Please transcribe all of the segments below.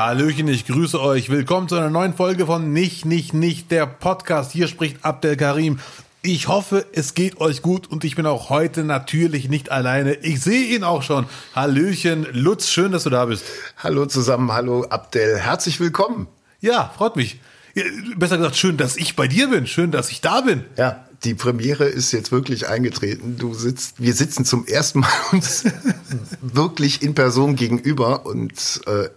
Hallöchen, ich grüße euch. Willkommen zu einer neuen Folge von Nicht, Nicht, Nicht, der Podcast. Hier spricht Abdel Karim. Ich hoffe, es geht euch gut und ich bin auch heute natürlich nicht alleine. Ich sehe ihn auch schon. Hallöchen, Lutz, schön, dass du da bist. Hallo zusammen, hallo Abdel, herzlich willkommen. Ja, freut mich. Besser gesagt, schön, dass ich bei dir bin. Schön, dass ich da bin. Ja, die Premiere ist jetzt wirklich eingetreten. Du sitzt, wir sitzen zum ersten Mal uns wirklich in Person gegenüber und äh,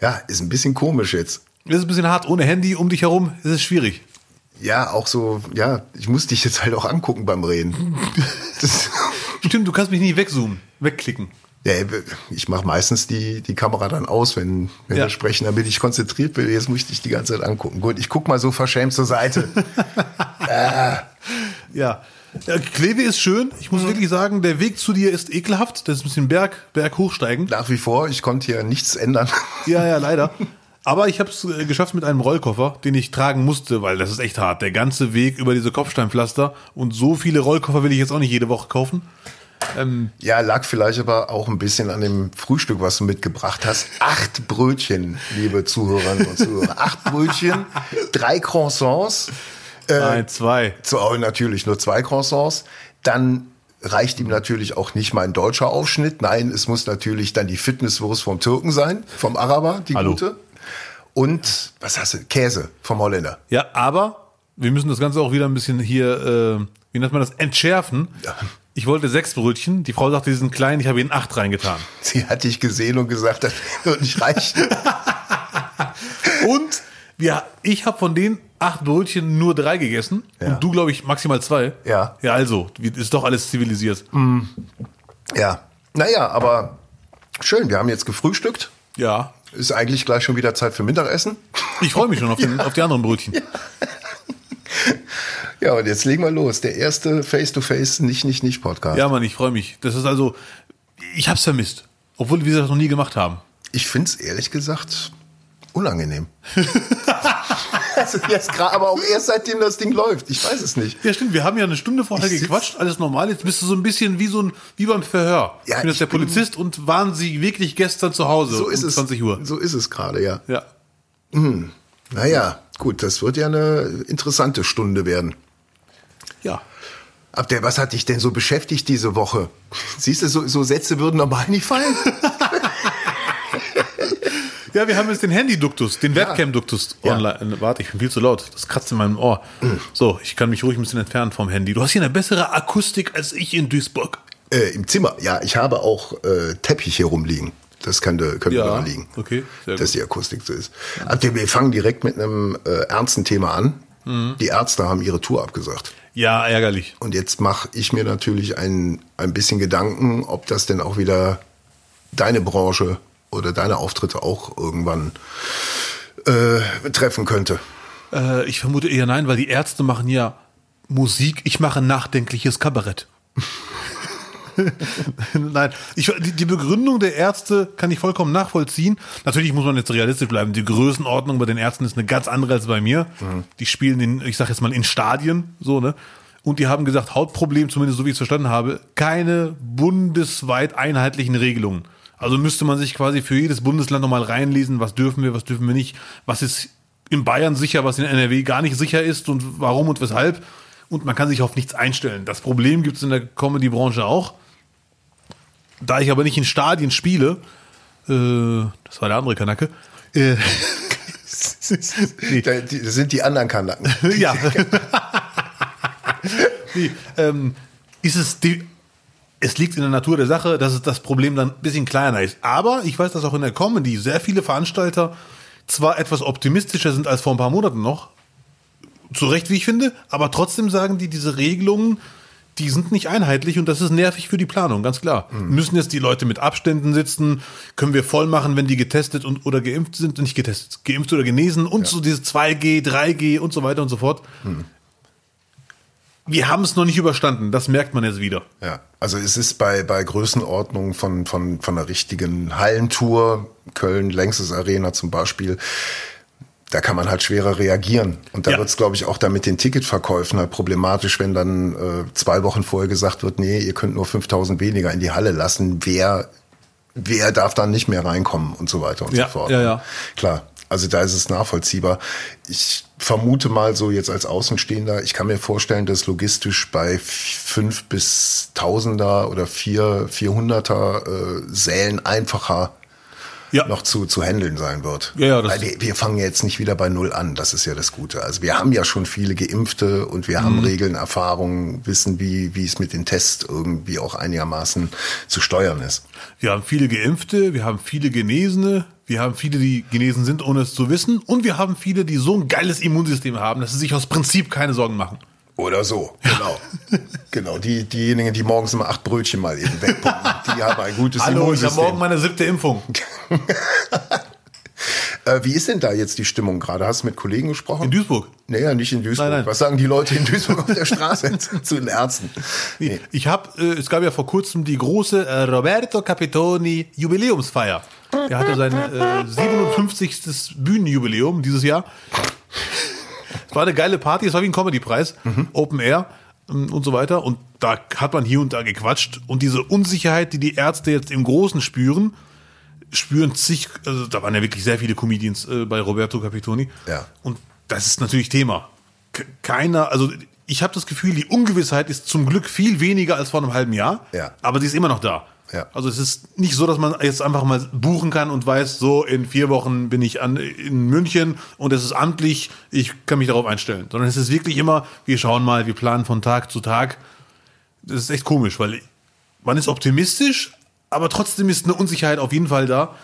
ja, ist ein bisschen komisch jetzt. Es ist ein bisschen hart ohne Handy um dich herum. Es ist schwierig. Ja, auch so, ja, ich muss dich jetzt halt auch angucken beim Reden. Stimmt, du kannst mich nicht wegzoomen, wegklicken. Ja, ich mache meistens die, die Kamera dann aus, wenn, wenn Ja. wir sprechen, damit ich konzentriert bin. Jetzt muss ich dich die ganze Zeit angucken. Gut, ich guck mal so verschämt zur Seite. Ja. Ja Kleve ist schön. Ich muss wirklich sagen, der Weg zu dir ist ekelhaft. Das ist ein bisschen Berg, Berg hochsteigen. Nach wie vor, ich konnte hier nichts ändern. Ja, ja, leider. Aber ich habe es geschafft mit einem Rollkoffer, den ich tragen musste, weil das ist echt hart. Der ganze Weg über diese Kopfsteinpflaster und so viele Rollkoffer will ich jetzt auch nicht jede Woche kaufen. Ja, lag vielleicht aber auch ein bisschen an dem Frühstück, was du mitgebracht hast. Acht Brötchen, liebe Zuhörerinnen und Zuhörer. Acht Brötchen, drei Croissants, Ein, zwei. zu, oh, natürlich nur zwei Croissants. Dann reicht ihm natürlich auch nicht mein deutscher Aufschnitt. Nein, es muss natürlich dann die Fitnesswurst vom Türken sein, vom Araber, die Hallo. gute. Und, was hast du? Käse vom Holländer. Ja, aber wir müssen das Ganze auch wieder ein bisschen hier, äh, wie nennt man das, entschärfen. Ich wollte sechs Brötchen. Die Frau sagte, die sind klein. Ich habe ihnen acht reingetan. Sie hat dich gesehen und gesagt, das wird nicht reichen. Und wir, ich habe von den acht Brötchen nur drei gegessen. Ja. Und du, glaube ich, maximal zwei. Ja. Ja, also, ist doch alles zivilisiert. Ja, naja, aber schön, wir haben jetzt gefrühstückt. Ja. Ist eigentlich gleich schon wieder Zeit für Mittagessen. Ich freue mich schon auf, den, auf die anderen Brötchen. Ja, und jetzt legen wir los. Der erste Face-to-Face nicht, nicht, nicht Podcast. Ja, Mann, ich freue mich. Das ist also, ich hab's vermisst. Obwohl wir das noch nie gemacht haben. Ich finde es ehrlich gesagt unangenehm. also jetzt gerade, aber auch erst seitdem das Ding läuft. Ich weiß es nicht. Ja, stimmt. Wir haben ja eine Stunde vorher Ich gequatscht, alles normal. Jetzt bist du so ein bisschen wie so ein, wie beim Verhör. Ja, ich bin jetzt der Polizist und waren Sie wirklich gestern zu Hause So ist um es. 20 Uhr? So ist es gerade, ja. Ja. Naja, gut, das wird ja eine interessante Stunde werden. Ja. Abdel, was hat dich denn so beschäftigt diese Woche? Siehst du, so, so Sätze würden normal nicht fallen. Ja, wir haben jetzt den Handy-Duktus, den Webcam-Duktus Ja. online. Warte, ich bin viel zu laut. Das kratzt in meinem Ohr. So, ich kann mich ruhig ein bisschen entfernen vom Handy. Du hast hier eine bessere Akustik als ich in Duisburg. Äh, Im Zimmer, ja, ich habe auch äh, Teppich hier rumliegen. Das könnte, könnte Ja, daran liegen. okay, dass die Akustik so ist. Abdel, wir fangen direkt mit einem äh, ernsten Thema an. Mhm. Die Ärzte haben ihre Tour abgesagt. Ja, ärgerlich. Und jetzt mache ich mir natürlich ein, ein bisschen Gedanken, ob das denn auch wieder deine Branche oder deine Auftritte auch irgendwann äh, treffen könnte. Äh, ich vermute eher nein, weil die Ärzte machen ja Musik. Ich mache nachdenkliches Kabarett. Nein, ich, die, Begründung der Ärzte kann ich vollkommen nachvollziehen. Natürlich muss man jetzt realistisch bleiben. Die Größenordnung bei den Ärzten ist eine ganz andere als bei mir. Die spielen in, ich sag jetzt mal, in Stadien, so, ne? Und die haben gesagt, Hautproblem, zumindest so wie ich es verstanden habe, keine bundesweit einheitlichen Regelungen. Also müsste man sich quasi für jedes Bundesland nochmal reinlesen, was dürfen wir, was dürfen wir nicht, was ist in Bayern sicher, was in NRW gar nicht sicher ist und warum und weshalb. Und man kann sich auf nichts einstellen. Das Problem gibt es in der Comedy-Branche auch. Da ich aber nicht in Stadien spiele, äh, das war der andere Kanacke, äh, das sind die anderen Kanaken. ja. nee, ähm, ist es die, es liegt in der Natur der Sache, dass es das Problem dann ein bisschen kleiner ist. Aber ich weiß, dass auch in der Comedy sehr viele Veranstalter zwar etwas optimistischer sind als vor ein paar Monaten noch, zu Recht, wie ich finde, aber trotzdem sagen die, diese Regelungen, die sind nicht einheitlich und das ist nervig für die Planung, ganz klar. Müssen jetzt die Leute mit Abständen sitzen? Können wir voll machen, wenn die getestet und oder geimpft sind? Nicht getestet, geimpft oder genesen und so diese 2G, 3G und so weiter und so fort. Wir haben es noch nicht überstanden, das merkt man jetzt wieder. Ja, also es ist bei, bei Größenordnung von, von, von einer richtigen Hallentour, Köln, Längstes Arena zum Beispiel, da kann man halt schwerer reagieren. Und da Ja. wird's, es, glaube ich, auch dann mit den Ticketverkäufen halt problematisch, wenn dann äh, zwei Wochen vorher gesagt wird, nee, ihr könnt nur 5000 weniger in die Halle lassen. Wer wer darf dann nicht mehr reinkommen und so weiter und Ja, so fort. ja, ja. Klar, also da ist es nachvollziehbar. Ich vermute mal so jetzt als Außenstehender, ich kann mir vorstellen, dass logistisch bei fünf bis Tausender oder vier, vierhunderter äh, Sälen einfacher Ja. noch zu, zu handeln sein wird. Ja, ja, das- Weil wir, wir fangen jetzt nicht wieder bei Null an, das ist ja das Gute. Also wir haben ja schon viele Geimpfte und wir Mhm. haben Regeln, Erfahrungen, wissen, wie, wie es mit den Tests irgendwie auch einigermaßen zu steuern ist. Wir haben viele Geimpfte, wir haben viele Genesene, wir haben viele, die genesen sind, ohne es zu wissen. Und wir haben viele, die so ein geiles Immunsystem haben, dass sie sich aus Prinzip keine Sorgen machen. Oder so, genau. genau, die, diejenigen, die morgens immer acht Brötchen mal eben wegpumpen, die haben ein gutes Hallo, ich habe Immunsystem. morgen meine siebte Impfung. Äh, wie ist denn da jetzt die Stimmung gerade? Hast du mit Kollegen gesprochen? In Duisburg. Naja, nicht in Duisburg. Nein, nein. Was sagen die Leute in Duisburg auf der Straße zu, zu den Ärzten? Nee. Ich habe, äh, es gab ja vor kurzem die große äh, Roberto Capitoni Jubiläumsfeier. Der hatte sein äh, 57. Bühnenjubiläum dieses Jahr. Es war eine geile Party, es war wie ein Comedy-Preis, Open Air ähm, und so weiter. Und da hat man hier und da gequatscht. Und diese Unsicherheit, die die Ärzte jetzt im Großen spüren, spüren zig, also da waren ja wirklich sehr viele Comedians äh, bei Roberto Capitoni. Ja. Und das ist natürlich Thema. Keiner, also ich habe das Gefühl, die Ungewissheit ist zum Glück viel weniger als vor einem halben Jahr. Ja. Aber sie ist immer noch da. Ja. Also es ist nicht so, dass man jetzt einfach mal buchen kann und weiß, so in vier Wochen bin ich an, in München und es ist amtlich, ich kann mich darauf einstellen. Sondern es ist wirklich immer, wir schauen mal, wir planen von Tag zu Tag. Das ist echt komisch, weil man ist optimistisch, aber trotzdem ist eine Unsicherheit auf jeden Fall da,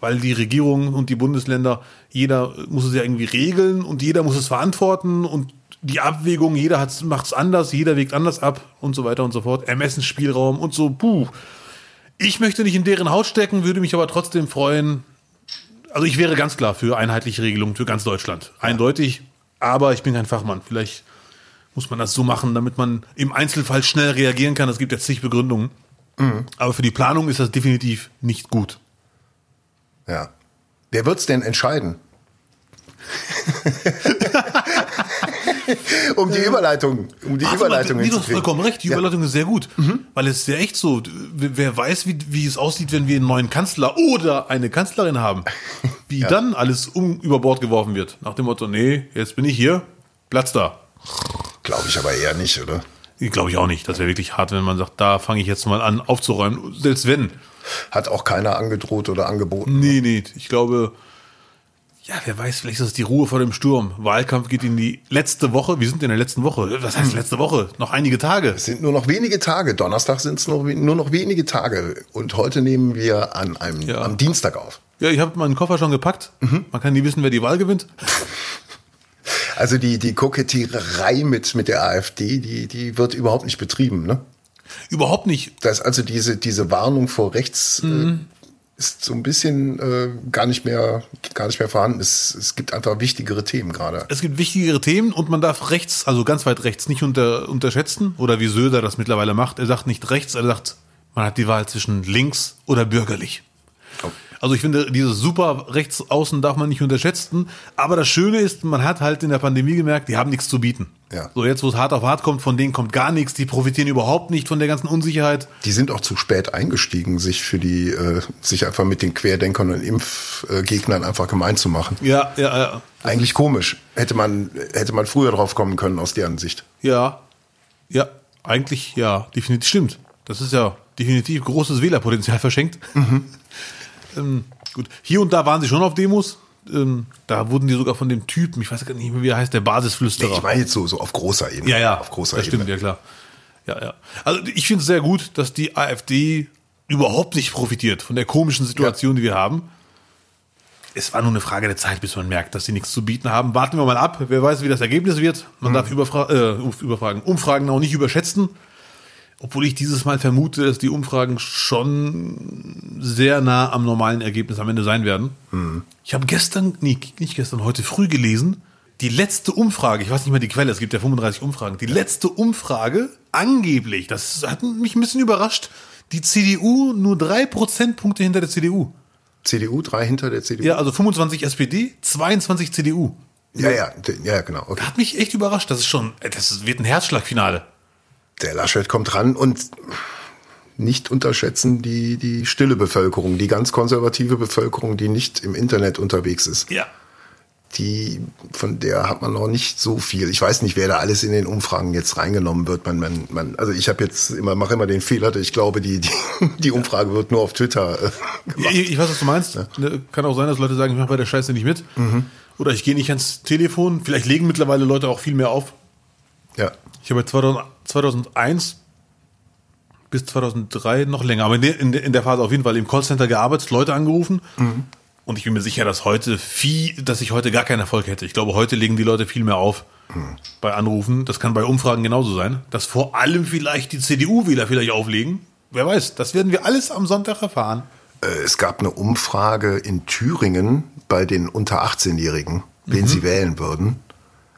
weil die Regierung und die Bundesländer, jeder muss es ja irgendwie regeln und jeder muss es verantworten und die Abwägung, jeder macht es anders, jeder wägt anders ab und so weiter und so fort. Ermessensspielraum und so, puh. Ich möchte nicht in deren Haut stecken, würde mich aber trotzdem freuen. Also ich wäre ganz klar für einheitliche Regelungen für ganz Deutschland. Eindeutig, aber ich bin kein Fachmann. Vielleicht muss man das so machen, damit man im Einzelfall schnell reagieren kann. Es gibt jetzt zig Begründungen. Aber für die Planung ist das definitiv nicht gut. Ja. Wer wird's denn entscheiden? um die Überleitung, um die Ach, Überleitung hast hinzukriegen. vollkommen recht. Die Ja. Mhm. Überleitung ist sehr gut. Weil es ist ja echt so. Wer weiß, wie, wie es aussieht, wenn wir einen neuen Kanzler oder eine Kanzlerin haben. Wie dann alles um, über Bord geworfen wird. Nach dem Motto, nee, jetzt bin ich hier, Platz da. Glaube ich aber eher nicht, oder? Glaube ich auch nicht. Das wäre wirklich hart, wenn man sagt, da fange ich jetzt mal an aufzuräumen. Selbst wenn. Hat auch keiner angedroht oder angeboten. Nee, nee. Ich glaube, ja, wer weiß, vielleicht ist es die Ruhe vor dem Sturm. Wahlkampf geht in die letzte Woche. Wir sind in der letzten Woche. Was heißt letzte Woche? Noch einige Tage. Es sind nur noch wenige Tage. Donnerstag sind es nur, nur noch wenige Tage. Und heute nehmen wir an einem, Ja. am Dienstag auf. Ja, ich habe meinen Koffer schon gepackt. Man kann nie wissen, wer die Wahl gewinnt. Also die, die Kokettiererei mit, mit der AfD, die, die wird überhaupt nicht betrieben, ne? Überhaupt nicht. Das also diese, diese Warnung vor rechts äh, ist so ein bisschen äh, gar nicht mehr, gar nicht mehr vorhanden. Es, es gibt einfach wichtigere Themen gerade. Es gibt wichtigere Themen und man darf rechts, also ganz weit rechts, nicht unter, unterschätzen. Oder wie Söder das mittlerweile macht. Er sagt nicht rechts, er sagt, man hat die Wahl zwischen links oder bürgerlich. Also ich finde, dieses super rechts außen darf man nicht unterschätzen. Aber das Schöne ist, man hat halt in der Pandemie gemerkt, die haben nichts zu bieten. Ja. So jetzt, wo es hart auf hart kommt, von denen kommt gar nichts. Die profitieren überhaupt nicht von der ganzen Unsicherheit. Die sind auch zu spät eingestiegen, sich für die, äh, sich einfach mit den Querdenkern und Impfgegnern einfach gemein zu machen. Ja, ja, ja. Eigentlich komisch. Hätte man, hätte man früher drauf kommen können aus deren Sicht. Ja, ja, eigentlich ja, definitiv stimmt. Das ist ja definitiv großes Wählerpotenzial verschenkt. Ähm, gut, hier und da waren sie schon auf Demos. Ähm, da wurden die sogar von dem Typen, ich weiß gar nicht mehr, wie er heißt, der Basisflüsterer. Ich meine jetzt so, so auf großer Ebene. ja, ja, Auf großer das Ebene. stimmt, ja klar. Ja, ja. Also ich finde es sehr gut, dass die AfD überhaupt nicht profitiert von der komischen Situation, die wir haben. Es war nur eine Frage der Zeit, bis man merkt, dass sie nichts zu bieten haben. Warten wir mal ab. Wer weiß, wie das Ergebnis wird. Man darf Überfra äh, Überfragen, Umfragen auch nicht überschätzen. Obwohl ich dieses Mal vermute, dass die Umfragen schon sehr nah am normalen Ergebnis am Ende sein werden. Ich habe gestern, nee, nicht gestern, heute früh gelesen, die letzte Umfrage, ich weiß nicht mehr die Quelle, es gibt ja 35 Umfragen, die letzte Umfrage, angeblich, das hat mich ein bisschen überrascht, die CDU nur drei Prozentpunkte hinter der CDU. CDU, drei hinter der CDU. Ja, also 25 SPD, 22 CDU. ja, ja, ja, genau. Okay. Hat mich echt überrascht. Das ist schon, das wird ein Herzschlagfinale. Der Laschet kommt ran und nicht unterschätzen die, die stille Bevölkerung, die ganz konservative Bevölkerung, die nicht im Internet unterwegs ist. Ja. Die, von der hat man noch nicht so viel. Ich weiß nicht, wer da alles in den Umfragen jetzt reingenommen wird. Man, man, man, also ich habe jetzt immer, mache immer den Fehler, dass ich glaube, die, die, die Umfrage wird nur auf Twitter äh, gemacht. Ich, ich weiß, was du meinst. Ne, Kann auch sein, dass Leute sagen, ich mache bei der Scheiße nicht mit. Oder ich gehe nicht ans Telefon. Vielleicht legen mittlerweile Leute auch viel mehr auf. Ja. Ich habe 2000, 2001 bis 2003 noch länger, aber in der, in Phase auf jeden Fall im Callcenter gearbeitet, Leute angerufen. Und ich bin mir sicher, dass heute viel, dass ich heute gar keinen Erfolg hätte. Ich glaube, heute legen die Leute viel mehr auf bei Anrufen. Das kann bei Umfragen genauso sein. Dass vor allem vielleicht die CDU-Wähler vielleicht auflegen. Wer weiß, das werden wir alles am Sonntag erfahren. Äh, Es gab eine Umfrage in Thüringen bei den unter 18-Jährigen, wen sie wählen würden.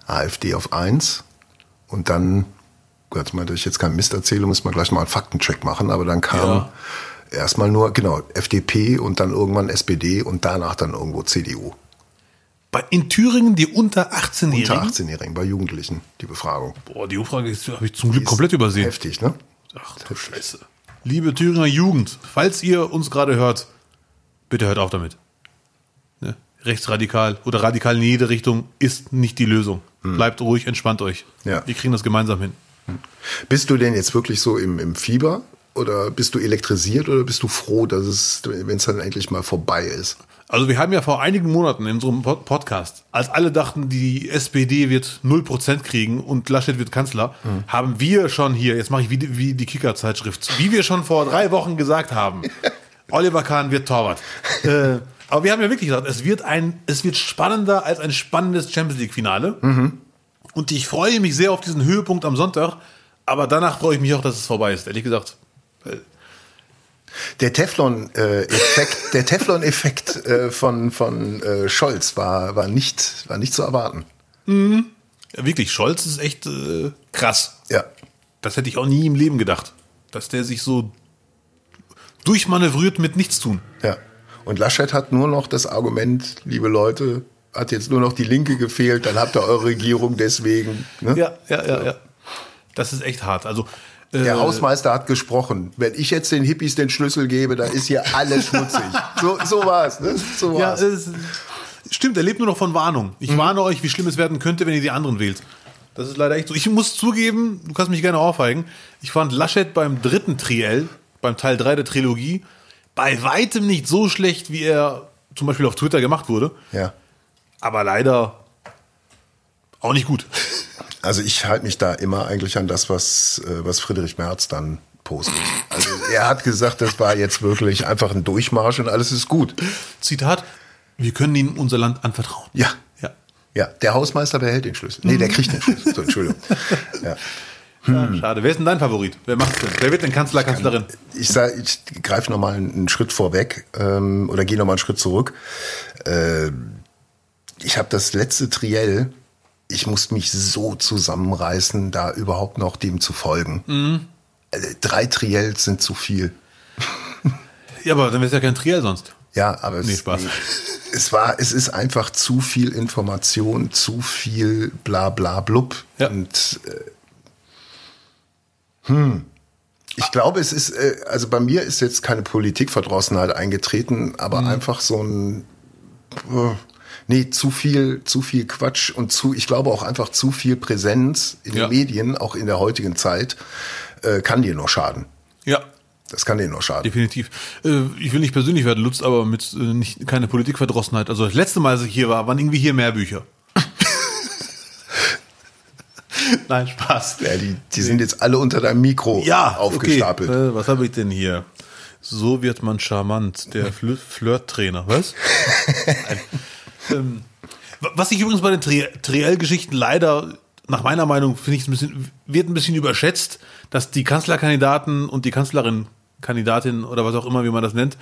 AfD auf 1 und dann, Gott, meinte ich jetzt keinen Mist erzähle, müssen wir gleich mal einen Faktencheck machen, aber dann kam Ja. erstmal nur, genau, FDP und dann irgendwann SPD und danach dann irgendwo CDU. Bei, in Thüringen die unter Unter 18-Jährigen. 18-Jährigen, bei Jugendlichen, die Befragung. Boah, die Umfrage habe ich zum Glück komplett übersehen. Heftig, ne? Ach du Scheiße. Liebe Thüringer Jugend, falls ihr uns gerade hört, bitte hört auf damit. Rechtsradikal oder radikal in jede Richtung ist nicht die Lösung. Bleibt ruhig, entspannt euch. Ja. Wir kriegen das gemeinsam hin. Bist du denn jetzt wirklich so im, im Fieber? Oder bist du elektrisiert oder bist du froh, dass es, wenn es dann endlich mal vorbei ist? Also wir haben ja vor einigen Monaten in unserem Pod- Podcast, als alle dachten, die SPD wird 0% kriegen und Laschet wird Kanzler, haben wir schon hier, jetzt mache ich wie die, wie die Kicker-Zeitschrift, wie wir schon vor drei Wochen gesagt haben, Oliver Kahn wird Torwart. äh, aber wir haben ja wirklich gesagt, es wird, ein, es wird spannender als ein spannendes Champions League-Finale. Und ich freue mich sehr auf diesen Höhepunkt am Sonntag, aber danach freue ich mich auch, dass es vorbei ist, ehrlich gesagt. Der Teflon-Effekt, der Teflon-Effekt äh, von, von äh, Scholz war, war, nicht, war nicht zu erwarten. Ja, wirklich, Scholz ist echt äh, krass. Ja. Das hätte ich auch nie im Leben gedacht, dass der sich so durchmanövriert mit Nichtstun. Ja. Und Laschet hat nur noch das Argument, liebe Leute, hat jetzt nur noch die Linke gefehlt, dann habt ihr eure Regierung deswegen. Ne? Ja, ja, ja, ja. Das ist echt hart. Also äh, Der Hausmeister hat gesprochen. Wenn ich jetzt den Hippies den Schlüssel gebe, dann ist hier alles schmutzig. So, so war's, ne? So ja, es, stimmt, er lebt nur noch von Warnung. Ich warne euch, wie schlimm es werden könnte, wenn ihr die anderen wählt. Das ist leider echt so. Ich muss zugeben, du kannst mich gerne aufheigen, ich fand Laschet beim dritten Triell, beim Teil 3 der Trilogie, bei weitem nicht so schlecht, wie er zum Beispiel auf Twitter gemacht wurde. ja. Aber leider auch nicht gut. Also ich halte mich da immer eigentlich an das, was, äh, was Friedrich Merz dann postet. Also er hat gesagt, das war jetzt wirklich einfach ein Durchmarsch und alles ist gut. Zitat, wir können ihnen unser Land anvertrauen. Ja. Ja. Ja, der Hausmeister behält den Schlüssel. Nee, der kriegt den Schlüssel. So, Entschuldigung. Ja. Ja, schade. Wer ist denn dein Favorit? Wer macht's denn? Wer wird denn Kanzler, Kanzlerin? Ich sag, ich greife noch mal einen Schritt vorweg ähm, oder gehe noch mal einen Schritt zurück. Äh, ich habe das letzte Triell, ich musste mich so zusammenreißen, da überhaupt noch dem zu folgen. Äh, drei Triels sind zu viel. Ja, aber dann wäre es ja kein Triell sonst. Ja, aber es, Nee, Spaß. es war, es ist einfach zu viel Information, zu viel bla bla blub. Ja. Und äh, hm. Ich glaube, es ist, äh, also bei mir ist jetzt keine Politikverdrossenheit eingetreten, aber Mhm. einfach so ein äh, nee, zu viel, zu viel Quatsch und zu, ich glaube auch einfach zu viel Präsenz in Ja. den Medien, auch in der heutigen Zeit, äh, kann dir nur schaden. Ja, Das kann dir nur schaden. definitiv. Ich will nicht persönlich werden, Lutz, aber mit nicht, keine Politikverdrossenheit. Also das letzte Mal, als ich hier war, waren irgendwie hier mehr Bücher. Nein, Spaß. Ja, die, die sind jetzt alle unter deinem Mikro Ja, aufgestapelt. Okay. Äh, was habe ich denn hier? So wird man charmant, der Fl Flirt-Trainer. Was? Ähm, wa- was ich übrigens bei den Tri Triell-Geschichten leider, nach meiner Meinung, finde ich ein bisschen, wird ein bisschen überschätzt, dass die Kanzlerkandidaten und die Kanzlerin-Kandidatin oder was auch immer, wie man das nennt,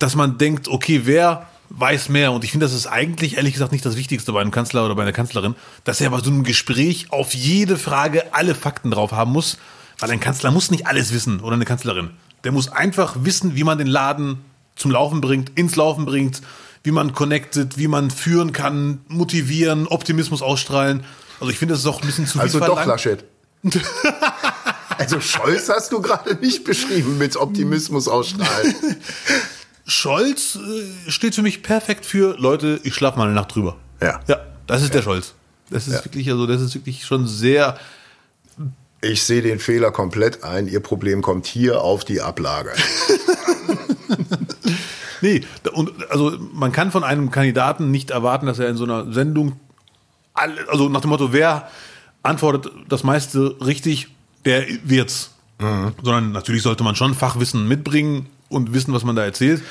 dass man denkt, okay, wer weiß mehr? Und ich finde, das ist eigentlich, ehrlich gesagt, nicht das Wichtigste bei einem Kanzler oder bei einer Kanzlerin, dass er bei so einem Gespräch auf jede Frage alle Fakten drauf haben muss, weil ein Kanzler muss nicht alles wissen oder eine Kanzlerin. Der muss einfach wissen, wie man den Laden zum Laufen bringt, ins Laufen bringt, wie man connectet, wie man führen kann, motivieren, Optimismus ausstrahlen. Also ich finde, das ist auch ein bisschen zu viel Also doch, verlangt. Laschet. Also Scholz hast du gerade nicht beschrieben mit Optimismus ausstrahlen. Scholz äh, steht für mich perfekt für Leute, ich schlafe mal eine Nacht drüber. Ja. Ja, das ist der Scholz. Das ist Ja. wirklich, also das ist wirklich schon sehr. Ich sehe den Fehler komplett ein. Ihr Problem kommt hier auf die Ablage. Nee, und also man kann von einem Kandidaten nicht erwarten, dass er in so einer Sendung alle, also nach dem Motto, wer antwortet das meiste richtig, der wird's. Sondern natürlich sollte man schon Fachwissen mitbringen und wissen, was man da erzählt.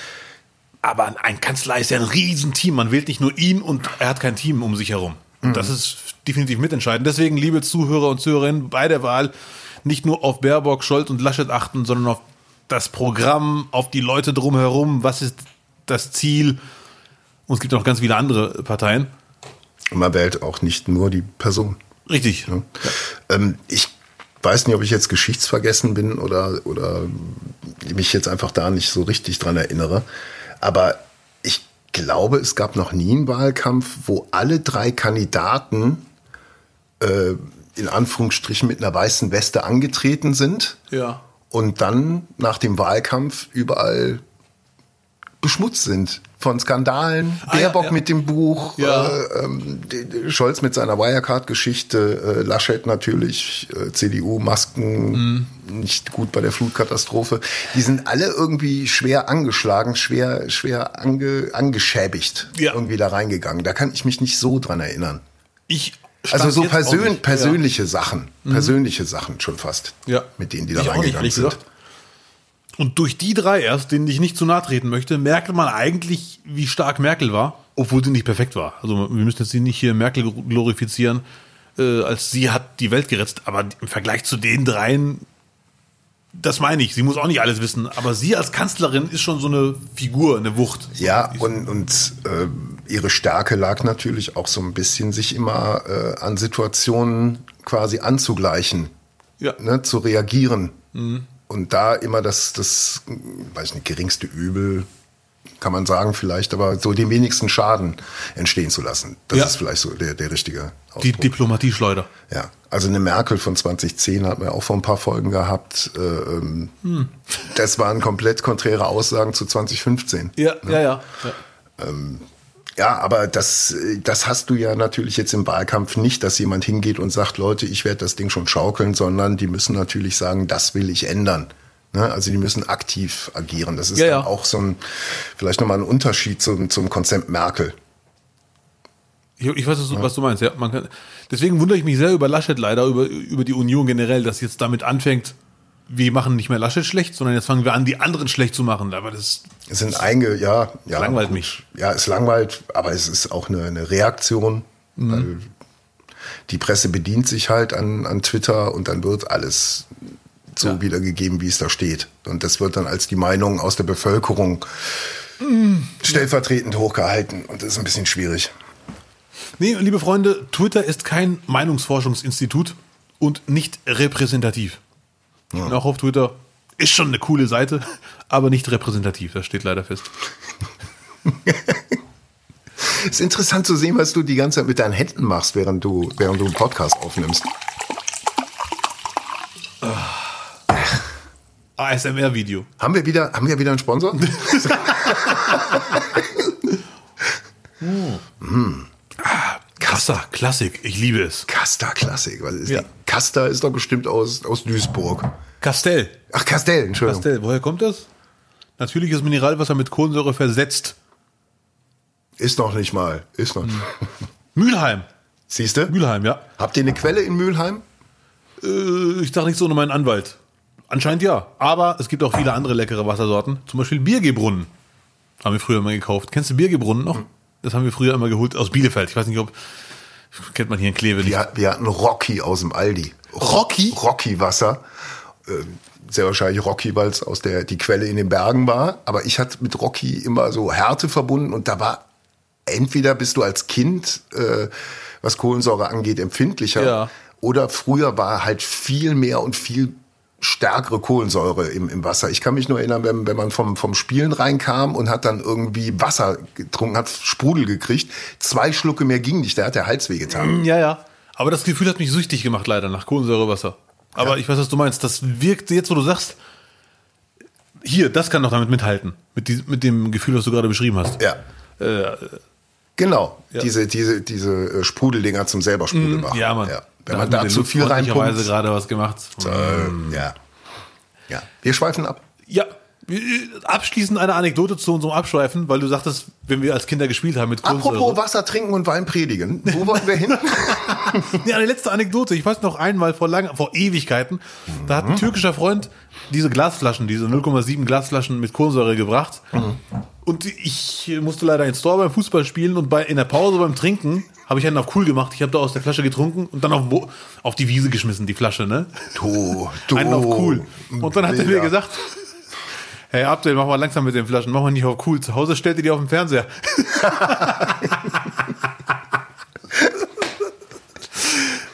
Aber ein Kanzler ist ja ein Riesenteam. Man wählt nicht nur ihn und er hat kein Team um sich herum. Und das ist definitiv mitentscheidend. Deswegen, liebe Zuhörer und Zuhörerinnen, bei der Wahl nicht nur auf Baerbock, Scholz und Laschet achten, sondern auf das Programm, auf die Leute drumherum. Was ist das Ziel? Und es gibt noch ganz viele andere Parteien. Man wählt auch nicht nur die Person. Richtig. Ähm, ich weiß nicht, ob ich jetzt geschichtsvergessen bin oder, oder mich jetzt einfach da nicht so richtig dran erinnere. Aber ich glaube, es gab noch nie einen Wahlkampf, wo alle drei Kandidaten äh, in Anführungsstrichen mit einer weißen Weste angetreten sind Ja. und dann nach dem Wahlkampf überall beschmutzt sind von Skandalen. Ah, ja, Baerbock ja. mit dem Buch, Ja. äh, die Scholz mit seiner Wirecard-Geschichte, äh, Laschet natürlich, äh, CDU, Masken, Mhm. nicht gut bei der Flutkatastrophe. Die sind alle irgendwie schwer angeschlagen, schwer, schwer ange, angeschäbigt Ja. irgendwie da reingegangen. Da kann ich mich nicht so dran erinnern. Ich Also so persön nicht. persönliche Sachen, persönliche Sachen schon fast, Ja. mit denen die da Ich nicht, reingegangen ehrlich sind. gesagt. Und durch die drei erst, denen ich nicht zu nahe treten möchte, merkt man eigentlich, wie stark Merkel war, obwohl sie nicht perfekt war. Also wir müssen jetzt sie nicht hier Merkel glorifizieren, äh, als sie hat die Welt gerettet. Aber im Vergleich zu den dreien, das meine ich, sie muss auch nicht alles wissen. Aber sie als Kanzlerin ist schon so eine Figur, eine Wucht. Ja, und, und äh, ihre Stärke lag natürlich auch so ein bisschen, sich immer äh, an Situationen quasi anzugleichen, Ja. ne, zu reagieren. Und da immer das, das, weiß nicht, geringste Übel, kann man sagen vielleicht, aber so den wenigsten Schaden entstehen zu lassen. Das Ja. ist vielleicht so der, der richtige Die Ausdruck. Diplomatieschleuder. Ja, also eine Merkel von 2010 hatten wir auch vor ein paar Folgen gehabt. Äh, ähm, Hm. Das waren komplett konträre Aussagen zu 2015. Ja, ja, ja. ja. Ja, aber das, das hast du ja natürlich jetzt im Wahlkampf nicht, dass jemand hingeht und sagt, Leute, ich werde das Ding schon schaukeln, sondern die müssen natürlich sagen, das will ich ändern. Ne? Also die müssen aktiv agieren. Das ist Ja, dann ja. auch so ein, vielleicht nochmal ein Unterschied zum, zum Konzept Merkel. Ich, ich weiß, was du- was du meinst. Ja, man kann, deswegen wundere ich mich sehr über Laschet leider, über, über die Union generell, dass jetzt damit anfängt, wir machen nicht mehr Laschet schlecht, sondern jetzt fangen wir an, die anderen schlecht zu machen. Aber das, Es sind einge, ja, ja. Langweilt gut. mich. Ja, es langweilt, aber es ist auch eine, eine Reaktion. Mhm. Weil die Presse bedient sich halt an, an Twitter und dann wird alles so Ja. wiedergegeben, wie es da steht. Und das wird dann als die Meinung aus der Bevölkerung Mhm. stellvertretend hochgehalten. Und das ist ein bisschen schwierig. nee, liebe Freunde, Twitter ist kein Meinungsforschungsinstitut und nicht repräsentativ. Bin auch auf Twitter. Ist schon eine coole Seite, aber nicht repräsentativ. Das steht leider fest. Es ist interessant zu sehen, was du die ganze Zeit mit deinen Händen machst, während du, während du einen Podcast aufnimmst. ASMR-Video. Haben wir wieder, haben wir wieder einen Sponsor? Krasser, Klassik. Ich liebe es. Casta Klassik. Was ist Ja. die? Casta ist doch bestimmt aus, aus Duisburg. Castell. Ach, Castell, Entschuldigung. Castell. Woher kommt das? Natürliches Mineralwasser mit Kohlensäure versetzt. Ist noch nicht mal. Ist noch nicht. Mülheim. Siehst du? Mülheim, ja. Habt ihr eine Quelle in Mülheim? Äh, ich dachte nicht so ohne meinen Anwalt. Anscheinend ja. Aber es gibt auch viele andere leckere Wassersorten. Zum Beispiel Biergebrunnen. Haben wir früher immer gekauft. Kennst du Biergebrunnen noch? Das haben wir früher immer geholt aus Bielefeld. Ich weiß nicht, ob kennt man hier in Kleve nicht. Wir, wir hatten Rocky aus dem Aldi. Rocky? Rocky Wasser. Äh, Sehr wahrscheinlich Rocky, weil es aus der die Quelle in den Bergen war. Aber ich hatte mit Rocky immer so Härte verbunden und da war entweder bist du als Kind, äh, was Kohlensäure angeht, empfindlicher. Ja. Oder früher war halt viel mehr und viel stärkere Kohlensäure im, im Wasser. Ich kann mich nur erinnern, wenn, wenn man vom, vom Spielen reinkam und hat dann irgendwie Wasser getrunken, hat Sprudel gekriegt. Zwei Schlucke mehr ging nicht, da hat der Hals wehgetan. Ja, ja. Aber das Gefühl hat mich süchtig gemacht, leider, nach Kohlensäurewasser. Aber Ja. ich weiß, was du meinst. Das wirkt jetzt, wo du sagst, hier, das kann doch damit mithalten. Mit, die, mit dem Gefühl, was du gerade beschrieben hast. Ja. Äh, Genau, Ja. diese, diese, diese äh, Sprudeldinger zum selber Sprudel machen. ja, Mann. Wenn man da zu viel reinpumpt. gerade was gemacht. Äh, ja. ja. Wir schweifen ab. Ja, äh, abschließend eine Anekdote zu unserem Abschweifen, weil du sagtest, wenn wir als Kinder gespielt haben mit Kohlensäure. Apropos Wasser trinken und Wein predigen. Wo wollen wir hin? Ja, eine letzte Anekdote. Ich weiß noch einmal vor lang, vor Ewigkeiten, da hat ein türkischer Freund diese Glasflaschen, diese 0,7 Glasflaschen mit Kohlensäure gebracht. Und ich musste leider ins Store beim Fußball spielen und bei, in der Pause beim Trinken habe ich einen auf cool gemacht. Ich habe da aus der Flasche getrunken und dann auf, auf die Wiese geschmissen, die Flasche, ne? du, du. Einen auf cool. Und dann hat er mir gesagt, hey Abdel, mach mal langsam mit den Flaschen, mach mal nicht auf cool. Zu Hause stellt ihr die auf den Fernseher.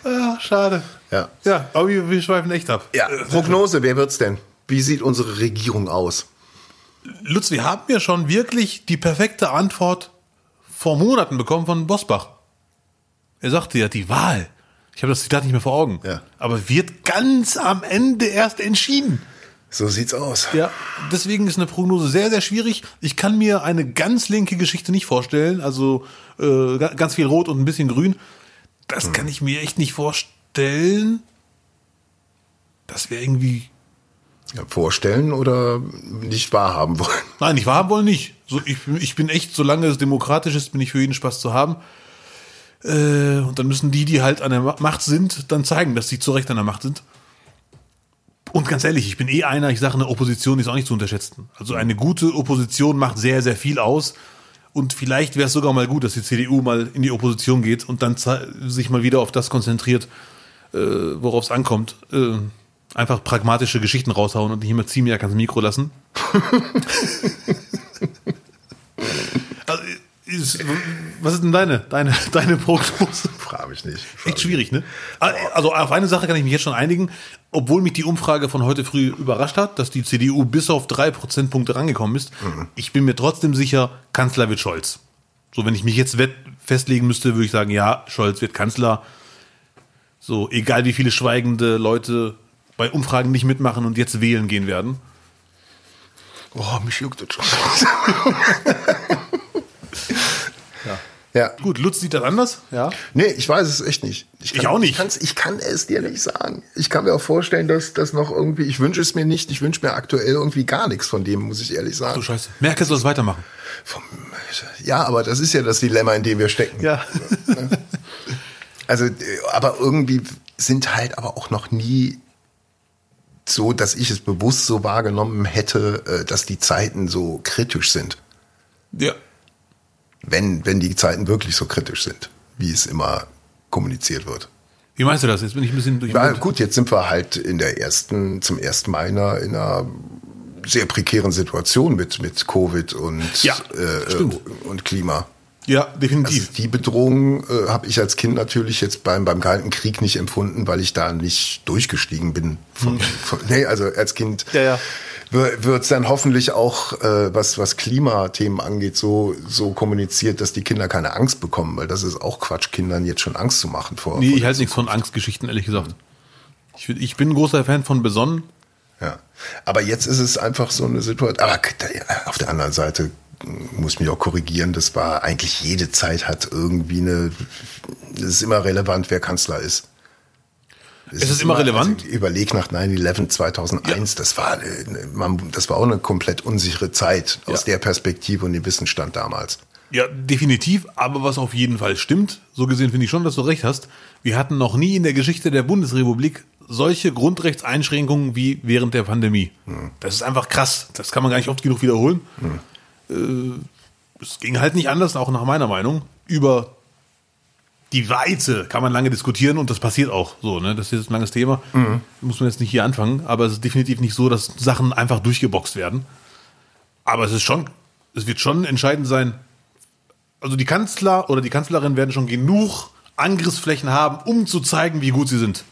ah, schade. Ja. Ja, aber wir, wir schweifen echt ab. Ja, Prognose, wer wird's denn? Wie sieht unsere Regierung aus? Lutz, wir haben ja schon wirklich die perfekte Antwort vor Monaten bekommen von Bosbach. Er sagte ja, die Wahl, ich habe das Zitat nicht mehr vor Augen, Ja. aber wird ganz am Ende erst entschieden. So sieht's aus. Ja, deswegen ist eine Prognose sehr, sehr schwierig. Ich kann mir eine ganz linke Geschichte nicht vorstellen, also äh, ga- ganz viel Rot und ein bisschen Grün. Das kann ich mir echt nicht vorstellen. Das wäre irgendwie. Ja, vorstellen oder nicht wahrhaben wollen? Nein, nicht wahrhaben wollen nicht. So, ich, ich bin echt, solange es demokratisch ist, bin ich für jeden Spaß zu haben. Äh, und dann müssen die, die halt an der Ma- Macht sind, dann zeigen, dass sie zu Recht an der Macht sind. Und ganz ehrlich, ich bin eh einer, ich sage, eine Opposition ist auch nicht zu unterschätzen. Also eine gute Opposition macht sehr, sehr viel aus. Und vielleicht wäre es sogar mal gut, dass die CDU mal in die Opposition geht und dann sich mal wieder auf das konzentriert, äh, worauf es ankommt. Äh, einfach pragmatische Geschichten raushauen und nicht immer Ziemiak ans Mikro lassen. also, ist, was ist denn deine, deine, deine Prognose? Frage mich nicht. Echt schwierig, ne? Also auf eine Sache kann ich mich jetzt schon einigen, obwohl mich die Umfrage von heute früh überrascht hat, dass die CDU bis auf drei Prozentpunkte rangekommen ist. Ich bin mir trotzdem sicher, Kanzler wird Scholz. So, wenn ich mich jetzt festlegen müsste, würde ich sagen, ja, Scholz wird Kanzler. So, egal wie viele schweigende Leute bei Umfragen nicht mitmachen und jetzt wählen gehen werden. Oh, mich juckt das schon. ja. Gut, Lutz sieht das anders, ja. Nee, ich weiß es echt nicht. Ich auch nicht. Ich, ich kann es dir nicht sagen. Ich kann mir auch vorstellen, dass das noch irgendwie, ich wünsche es mir nicht, ich wünsche mir aktuell irgendwie gar nichts von dem, muss ich ehrlich Du sagen. Scheiße. Merkel soll es weitermachen. Ja, aber das ist ja das Dilemma, in dem wir stecken. Ja. Also, äh, aber irgendwie sind halt aber auch noch nie so, dass ich es bewusst so wahrgenommen hätte, äh, dass die Zeiten so kritisch sind. ja. Wenn, wenn die Zeiten wirklich so kritisch sind, wie es immer kommuniziert wird. Wie meinst du das? Jetzt bin ich ein bisschen durch. Ja, gut, jetzt sind wir halt in der ersten, zum ersten Mal in einer, in einer sehr prekären Situation mit, mit Covid und, Ja, äh, und Klima. Ja, Also definitiv. die Bedrohung äh, habe ich als Kind natürlich jetzt beim, beim Kalten Krieg nicht empfunden, weil ich da nicht durchgestiegen bin. Von, von, nee, also als Kind Ja, ja. wird es dann hoffentlich auch, äh, was, was Klimathemen angeht, so, so kommuniziert, dass die Kinder keine Angst bekommen, weil das ist auch Quatsch, Kindern jetzt schon Angst zu machen vor. Nee, vor ich halte nichts von Angstgeschichten, ehrlich gesagt. Ich, ich bin ein großer Fan von besonnen. Ja. Aber jetzt ist es einfach so eine Situation. Aber auf der anderen Seite muss ich mich auch korrigieren, das war eigentlich jede Zeit hat irgendwie eine, es ist immer relevant, wer Kanzler ist. Es ist immer relevant? Also überleg nach 9-11 2001, das war, man, das war auch eine komplett unsichere Zeit aus Ja. der Perspektive und dem Wissensstand damals. Ja, definitiv. Aber was auf jeden Fall stimmt, so gesehen finde ich schon, dass du recht hast. Wir hatten noch nie in der Geschichte der Bundesrepublik solche Grundrechtseinschränkungen wie während der Pandemie. Das ist einfach krass. Das kann man gar nicht oft genug wiederholen. Äh, Es ging halt nicht anders, auch nach meiner Meinung. Über die Weite kann man lange diskutieren und das passiert auch so. Ne? Das ist jetzt ein langes Thema. Muss man jetzt nicht hier anfangen. Aber es ist definitiv nicht so, dass Sachen einfach durchgeboxt werden. Aber es ist schon, es wird schon entscheidend sein. Also die Kanzler oder die Kanzlerin werden schon genug Angriffsflächen haben, um zu zeigen, wie gut sie sind.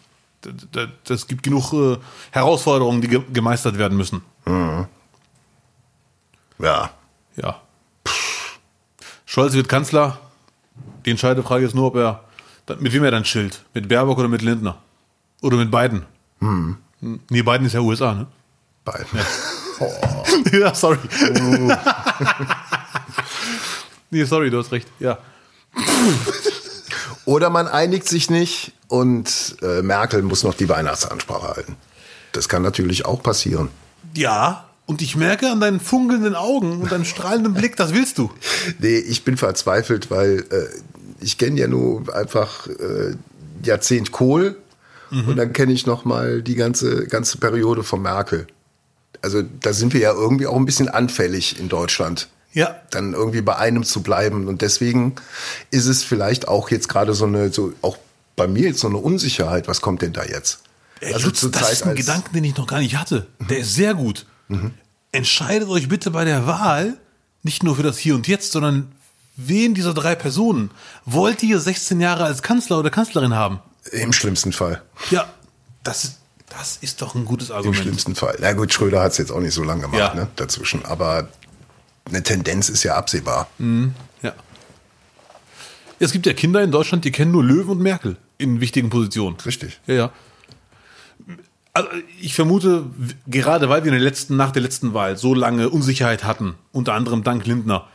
Das gibt genug äh, Herausforderungen, die ge gemeistert werden müssen. Ja. Ja. Scholz wird Kanzler. Die entscheidende Frage ist nur, ob er mit wem er dann chillt. Mit Baerbock oder mit Lindner? Oder mit beiden? Hm. Nee, Biden ist ja USA, ne? Biden. ja, sorry. nee, sorry, du hast recht. Ja. Oder man einigt sich nicht und äh, Merkel muss noch die Weihnachtsansprache halten. Das kann natürlich auch passieren. Ja, und ich merke an deinen funkelnden Augen und deinem strahlenden Blick, das willst du. Nee, ich bin verzweifelt, weil äh, ich kenne ja nur einfach äh, Jahrzehnt Kohl mhm. und dann kenne ich noch mal die ganze ganze Periode von Merkel. Also da sind wir ja irgendwie auch ein bisschen anfällig in Deutschland. Ja. Dann irgendwie bei einem zu bleiben und deswegen ist es vielleicht auch jetzt gerade so eine so auch bei mir jetzt so eine Unsicherheit. Was kommt denn da jetzt? Ey, also Lutz, das ist ein Gedanken, den ich noch gar nicht hatte. Der ist sehr gut. Mhm. Entscheidet euch bitte bei der Wahl nicht nur für das Hier und Jetzt, sondern wen dieser drei Personen wollt ihr 16 Jahre als Kanzler oder Kanzlerin haben? Im schlimmsten Fall. Ja, das, das ist doch ein gutes Argument. Im schlimmsten Fall. Na gut, Schröder hat es jetzt auch nicht so lange gemacht ja. ne, dazwischen, aber eine Tendenz ist ja absehbar. Mhm, ja. Es gibt ja Kinder in Deutschland, die kennen nur Löwen und Merkel in wichtigen Positionen. Richtig. Ja, ja. Also ich vermute, gerade weil wir in der letzten, nach der letzten Wahl so lange Unsicherheit hatten, unter anderem dank Lindner,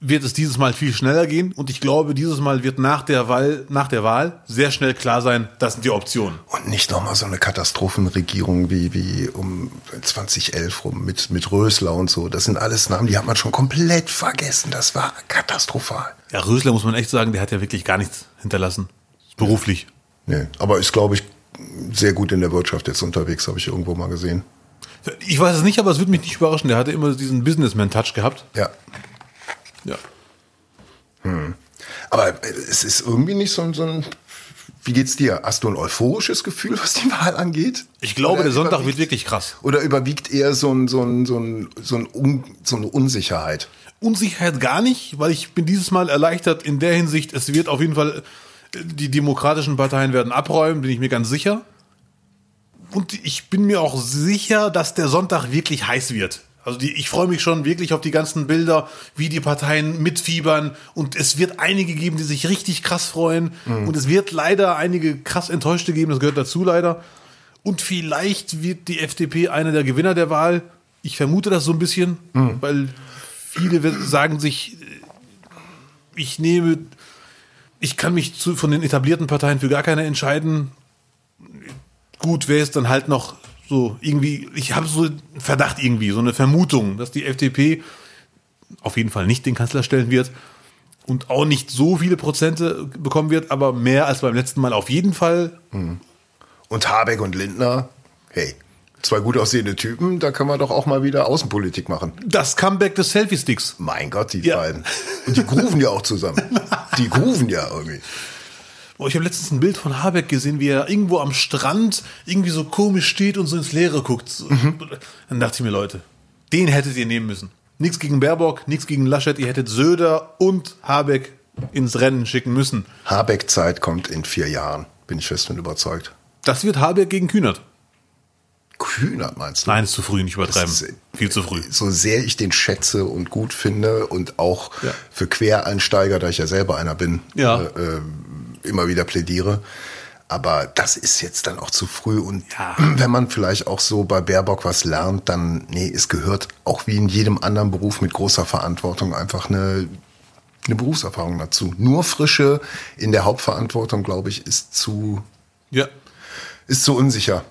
wird es dieses Mal viel schneller gehen und ich glaube, dieses Mal wird nach der Wahl, nach der Wahl sehr schnell klar sein, das sind die Optionen. Und nicht nochmal so eine Katastrophenregierung wie, wie um 2011 rum mit, mit Rösler und so. Das sind alles Namen, die hat man schon komplett vergessen. Das war katastrophal. Ja, Rösler muss man echt sagen, der hat ja wirklich gar nichts hinterlassen. Beruflich. Nee, aber ist, glaube ich, sehr gut in der Wirtschaft jetzt unterwegs, habe ich irgendwo mal gesehen. Ich weiß es nicht, aber es würde mich nicht überraschen. Der hatte immer diesen Businessman-Touch gehabt. Ja. Ja. Hm. Aber es ist irgendwie nicht so, so ein. Wie geht's dir? Hast du ein euphorisches Gefühl, was die Wahl angeht? Ich glaube, oder der Sonntag wird wirklich krass. Oder überwiegt eher so, ein, so, ein, so, ein, so, ein Un, so eine Unsicherheit? Unsicherheit gar nicht, weil ich bin dieses Mal erleichtert in der Hinsicht, es wird auf jeden Fall, die demokratischen Parteien werden abräumen, bin ich mir ganz sicher. Und ich bin mir auch sicher, dass der Sonntag wirklich heiß wird. Also die, ich freue mich schon wirklich auf die ganzen Bilder, wie die Parteien mitfiebern. Und es wird einige geben, die sich richtig krass freuen. Mhm. Und es wird leider einige krass Enttäuschte geben, das gehört dazu leider. Und vielleicht wird die FDP einer der Gewinner der Wahl. Ich vermute das so ein bisschen, mhm. weil viele sagen sich, ich nehme, ich kann mich zu, von den etablierten Parteien für gar keine entscheiden. Gut wäre es dann halt noch so, irgendwie, ich habe so einen Verdacht irgendwie, so eine Vermutung, dass die FDP auf jeden Fall nicht den Kanzler stellen wird und auch nicht so viele Prozente bekommen wird, aber mehr als beim letzten Mal auf jeden Fall. Mhm. Und Habeck und Lindner, hey, zwei gut aussehende Typen, da kann man doch auch mal wieder Außenpolitik machen. Das Comeback des Selfie-Sticks. Mein Gott, die ja. beiden. Und die grooven ja auch zusammen. Die grooven ja irgendwie. Oh, ich habe letztens ein Bild von Habeck gesehen, wie er irgendwo am Strand irgendwie so komisch steht und so ins Leere guckt. Mhm. Dann dachte ich mir, Leute, den hättet ihr nehmen müssen. Nichts gegen Baerbock, nichts gegen Laschet. Ihr hättet Söder und Habeck ins Rennen schicken müssen. Habeck-Zeit kommt in vier Jahren, bin ich fest und überzeugt. Das wird Habeck gegen Kühnert. Kühnert meinst du? Nein, ist zu früh, nicht übertreiben. Ist, Viel zu früh. So sehr ich den schätze und gut finde und auch ja. für Quereinsteiger, da ich ja selber einer bin, ja. äh, äh immer wieder plädiere. Aber das ist jetzt dann auch zu früh. Und ja. wenn man vielleicht auch so bei Baerbock was lernt, dann, nee, es gehört auch wie in jedem anderen Beruf mit großer Verantwortung einfach eine, eine Berufserfahrung dazu. Nur Frische in der Hauptverantwortung, glaube ich, ist zu, ja. ist zu unsicher.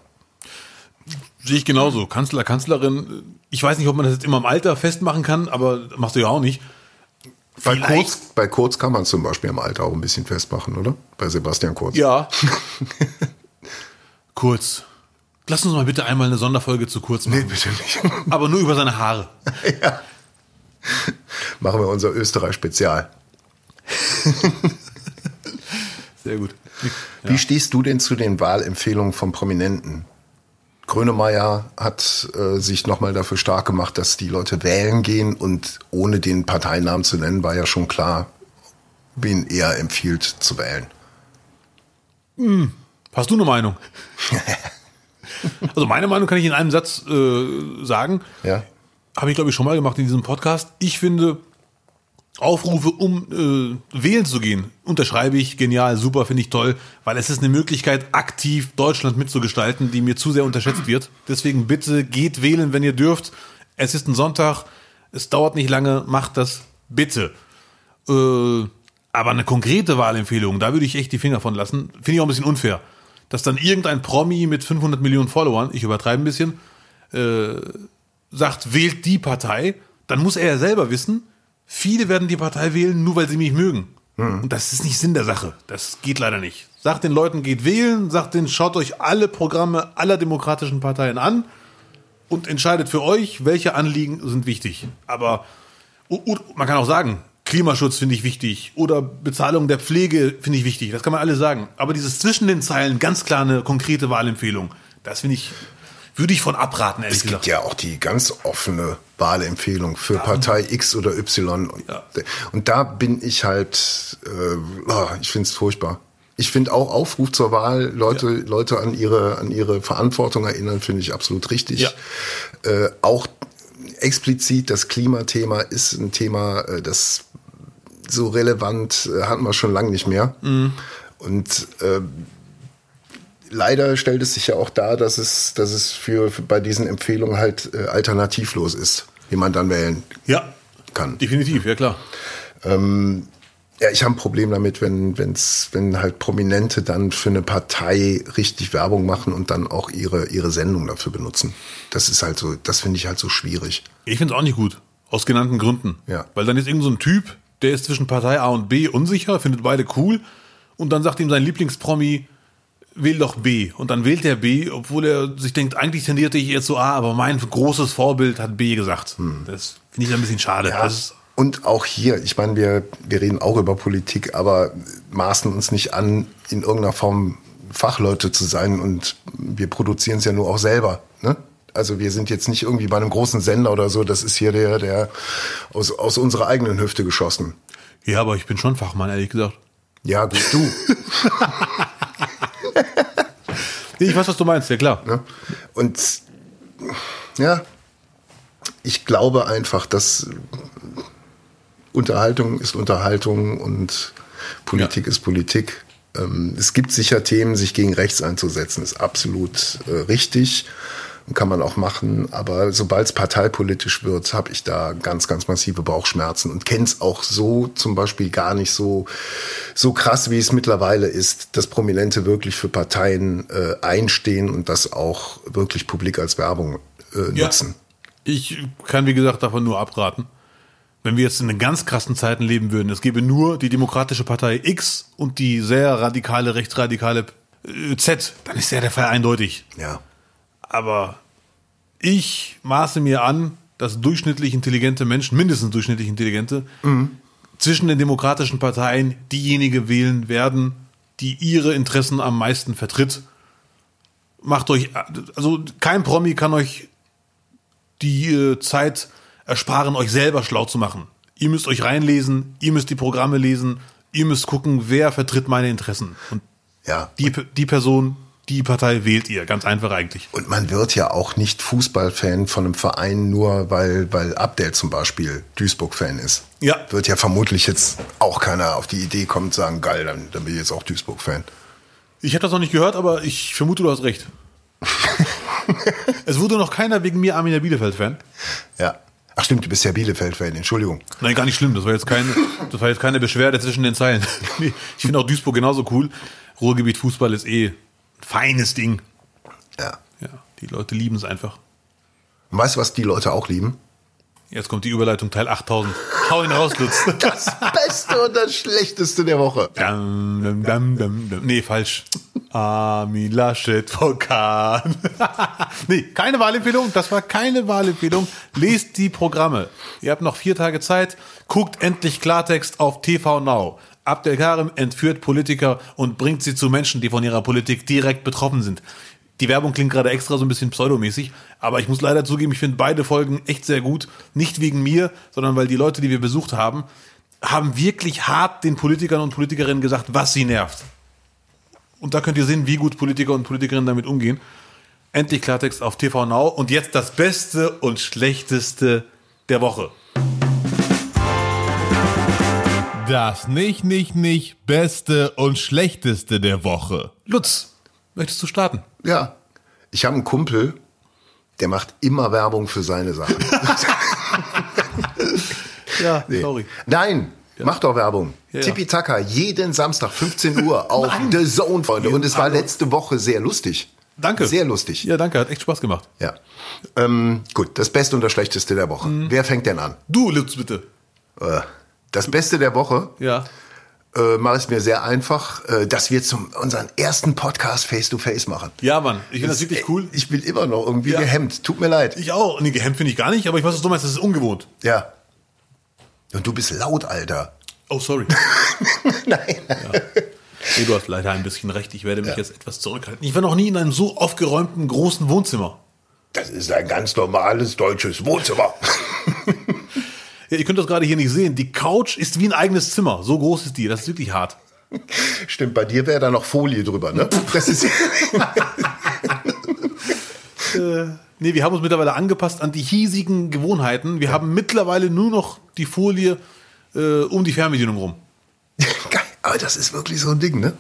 Sehe ich genauso. Kanzler, Kanzlerin, ich weiß nicht, ob man das jetzt immer im Alter festmachen kann, aber machst du ja auch nicht. Bei Kurz, bei Kurz kann man zum Beispiel im Alter auch ein bisschen festmachen, oder? Bei Sebastian Kurz. Ja. Kurz. Lass uns mal bitte einmal eine Sonderfolge zu Kurz machen. Nee, bitte nicht. Aber nur über seine Haare. ja. Machen wir unser Österreich-Spezial. Sehr gut. Wie stehst du denn zu den Wahlempfehlungen von Prominenten? Grönemeyer hat äh, sich nochmal dafür stark gemacht, dass die Leute wählen gehen und ohne den Parteinamen zu nennen, war ja schon klar, wen er empfiehlt zu wählen. Hm. Hast du eine Meinung? also meine Meinung kann ich in einem Satz äh, sagen. Ja. Habe ich, glaube ich, schon mal gemacht in diesem Podcast. Ich finde, Aufrufe, um äh, wählen zu gehen, unterschreibe ich, genial, super, finde ich toll, weil es ist eine Möglichkeit, aktiv Deutschland mitzugestalten, die mir zu sehr unterschätzt wird. Deswegen bitte geht wählen, wenn ihr dürft. Es ist ein Sonntag, es dauert nicht lange, macht das bitte. Äh, aber eine konkrete Wahlempfehlung, da würde ich echt die Finger von lassen, finde ich auch ein bisschen unfair. Dass dann irgendein Promi mit 500 Millionen Followern, ich übertreibe ein bisschen, äh, sagt, wählt die Partei, dann muss er ja selber wissen, viele werden die Partei wählen, nur weil sie mich mögen. Mhm. Und das ist nicht Sinn der Sache. Das geht leider nicht. Sagt den Leuten, geht wählen, sagt denen, schaut euch alle Programme aller demokratischen Parteien an und entscheidet für euch, welche Anliegen sind wichtig. Aber man kann auch sagen, Klimaschutz finde ich wichtig oder Bezahlung der Pflege finde ich wichtig. Das kann man alle sagen. Aber dieses zwischen den Zeilen ganz klar eine konkrete Wahlempfehlung, das finde ich würde ich von abraten, ehrlich es gesagt. Es gibt ja auch die ganz offene Wahlempfehlung für ja. Partei X oder Y. Und, ja. und da bin ich halt, äh, oh, ich finde es furchtbar. Ich finde auch Aufruf zur Wahl, Leute, ja. Leute an ihre, an ihre Verantwortung erinnern, finde ich absolut richtig. Äh, auch explizit das Klimathema ist ein Thema, äh, das so relevant äh, hatten wir schon lange nicht mehr. Mhm. Und äh, leider stellt es sich ja auch dar, dass es, dass es für, für bei diesen Empfehlungen halt äh, alternativlos ist, wie man dann wählen ja, kann. Definitiv, ja klar. Ähm, ja, ich habe ein Problem damit, wenn, wenn's, wenn halt Prominente dann für eine Partei richtig Werbung machen und dann auch ihre, ihre Sendung dafür benutzen. Das ist halt so, das finde ich halt so schwierig. Ich finde es auch nicht gut. Aus genannten Gründen. Ja. Weil dann ist irgend so ein Typ, der ist zwischen Partei A und B unsicher, findet beide cool und dann sagt ihm sein Lieblingspromi, wähl doch B. Und dann wählt er B, obwohl er sich denkt, eigentlich tendierte ich jetzt so A, aber mein großes Vorbild hat B gesagt. Hm. Das finde ich ein bisschen schade. Ja. und auch hier, ich meine, wir, wir reden auch über Politik, aber maßen uns nicht an, in irgendeiner Form Fachleute zu sein und wir produzieren es ja nur auch selber. Ne? Also wir sind jetzt nicht irgendwie bei einem großen Sender oder so, das ist hier der, der aus, aus unserer eigenen Hüfte geschossen. Ja, aber ich bin schon Fachmann, ehrlich gesagt. Ja, gut, du. ich weiß, was du meinst, ja klar. Ne? Und ja, ich glaube einfach, dass Unterhaltung ist Unterhaltung und Politik ja. ist Politik. Ähm, es gibt sicher Themen, sich gegen rechts einzusetzen, ist absolut äh, richtig kann man auch machen. Aber sobald es parteipolitisch wird, habe ich da ganz, ganz massive Bauchschmerzen und kenne es auch so zum Beispiel gar nicht so, so krass, wie es mittlerweile ist, dass Prominente wirklich für Parteien äh, einstehen und das auch wirklich publik als Werbung äh, nutzen. Ja, ich kann, wie gesagt, davon nur abraten. Wenn wir jetzt in ganz krassen Zeiten leben würden, es gäbe nur die Demokratische Partei X und die sehr radikale, rechtsradikale äh, Z, dann ist ja der Fall eindeutig. Ja. Aber ich maße mir an, dass durchschnittlich intelligente Menschen, mindestens durchschnittlich intelligente, mhm. zwischen den demokratischen Parteien diejenige wählen werden, die ihre Interessen am meisten vertritt. Macht euch, also kein Promi kann euch die äh, Zeit ersparen, euch selber schlau zu machen. Ihr müsst euch reinlesen, ihr müsst die Programme lesen, ihr müsst gucken, wer vertritt meine Interessen. Und ja. die, die Person, die Partei wählt ihr. Ganz einfach eigentlich. Und man wird ja auch nicht Fußballfan von einem Verein nur, weil, weil Abdel zum Beispiel Duisburg-Fan ist. Ja. Wird ja vermutlich jetzt auch keiner auf die Idee kommen zu sagen, geil, dann, dann bin ich jetzt auch Duisburg-Fan. Ich habe das noch nicht gehört, aber ich vermute, du hast recht. es wurde noch keiner wegen mir Arminia Bielefeld-Fan. Ja. Ach stimmt, du bist ja Bielefeld-Fan, Entschuldigung. Nein, gar nicht schlimm. Das war jetzt keine, das war jetzt keine Beschwerde zwischen den Zeilen. ich finde auch Duisburg genauso cool. Ruhrgebiet Fußball ist eh feines Ding. Ja. Ja, die Leute lieben es einfach. Und weißt du, was die Leute auch lieben? Jetzt kommt die Überleitung Teil 8000. Hau ihn raus, Lutz. Das Beste und das Schlechteste der Woche. Dam, dam, dam, dam, dam. Nee, falsch. Armin Laschet Vulkan. nee, keine Wahlempfehlung. Das war keine Wahlempfehlung. Lest die Programme. Ihr habt noch vier Tage Zeit. Guckt endlich Klartext auf TV Now. Abdel Karim entführt Politiker und bringt sie zu Menschen, die von ihrer Politik direkt betroffen sind. Die Werbung klingt gerade extra so ein bisschen pseudomäßig, aber ich muss leider zugeben, ich finde beide Folgen echt sehr gut. Nicht wegen mir, sondern weil die Leute, die wir besucht haben, haben wirklich hart den Politikern und Politikerinnen gesagt, was sie nervt. Und da könnt ihr sehen, wie gut Politiker und Politikerinnen damit umgehen. Endlich Klartext auf TV Now und jetzt das Beste und Schlechteste der Woche. Das nicht, nicht, nicht Beste und Schlechteste der Woche. Lutz, möchtest du starten? Ja. Ich habe einen Kumpel, der macht immer Werbung für seine Sachen. Ja, Nee. sorry. Nein, mach doch Werbung. Ja, ja. Tipi Taka, jeden Samstag 15 Uhr auf The Zone, Freunde. Und es war letzte Woche sehr lustig. Danke. Sehr lustig. Ja, danke, hat echt Spaß gemacht. Ja. Ähm, gut, das Beste und das Schlechteste der Woche. Mhm. Wer fängt denn an? Du, Lutz, bitte. Äh, Das Beste der Woche Ja. äh, mache es mir sehr einfach, äh, dass wir zum unseren ersten Podcast Face-to-Face machen. Ja, Mann, ich finde das wirklich cool. Ich bin immer noch irgendwie Ja. gehemmt. Tut mir leid. Ich auch. Nee, gehemmt finde ich gar nicht, aber ich weiß, was du meinst, das ist ungewohnt. Ja. Und du bist laut, Alter. Oh, sorry. Nein. Nee, du hast leider ein bisschen recht. Ich werde mich jetzt etwas zurückhalten. Ich war noch nie in einem so aufgeräumten großen Wohnzimmer. Das ist ein ganz normales deutsches Wohnzimmer. Ja, ihr könnt das gerade hier nicht sehen. Die Couch ist wie ein eigenes Zimmer. So groß ist die. Das ist wirklich hart. Stimmt, bei dir wäre da noch Folie drüber, ne? Das ist Nee, wir haben uns mittlerweile angepasst an die hiesigen Gewohnheiten. Wir haben mittlerweile nur noch die Folie äh, um die Fernbedienung rum. geil. Aber das ist wirklich so ein Ding, ne?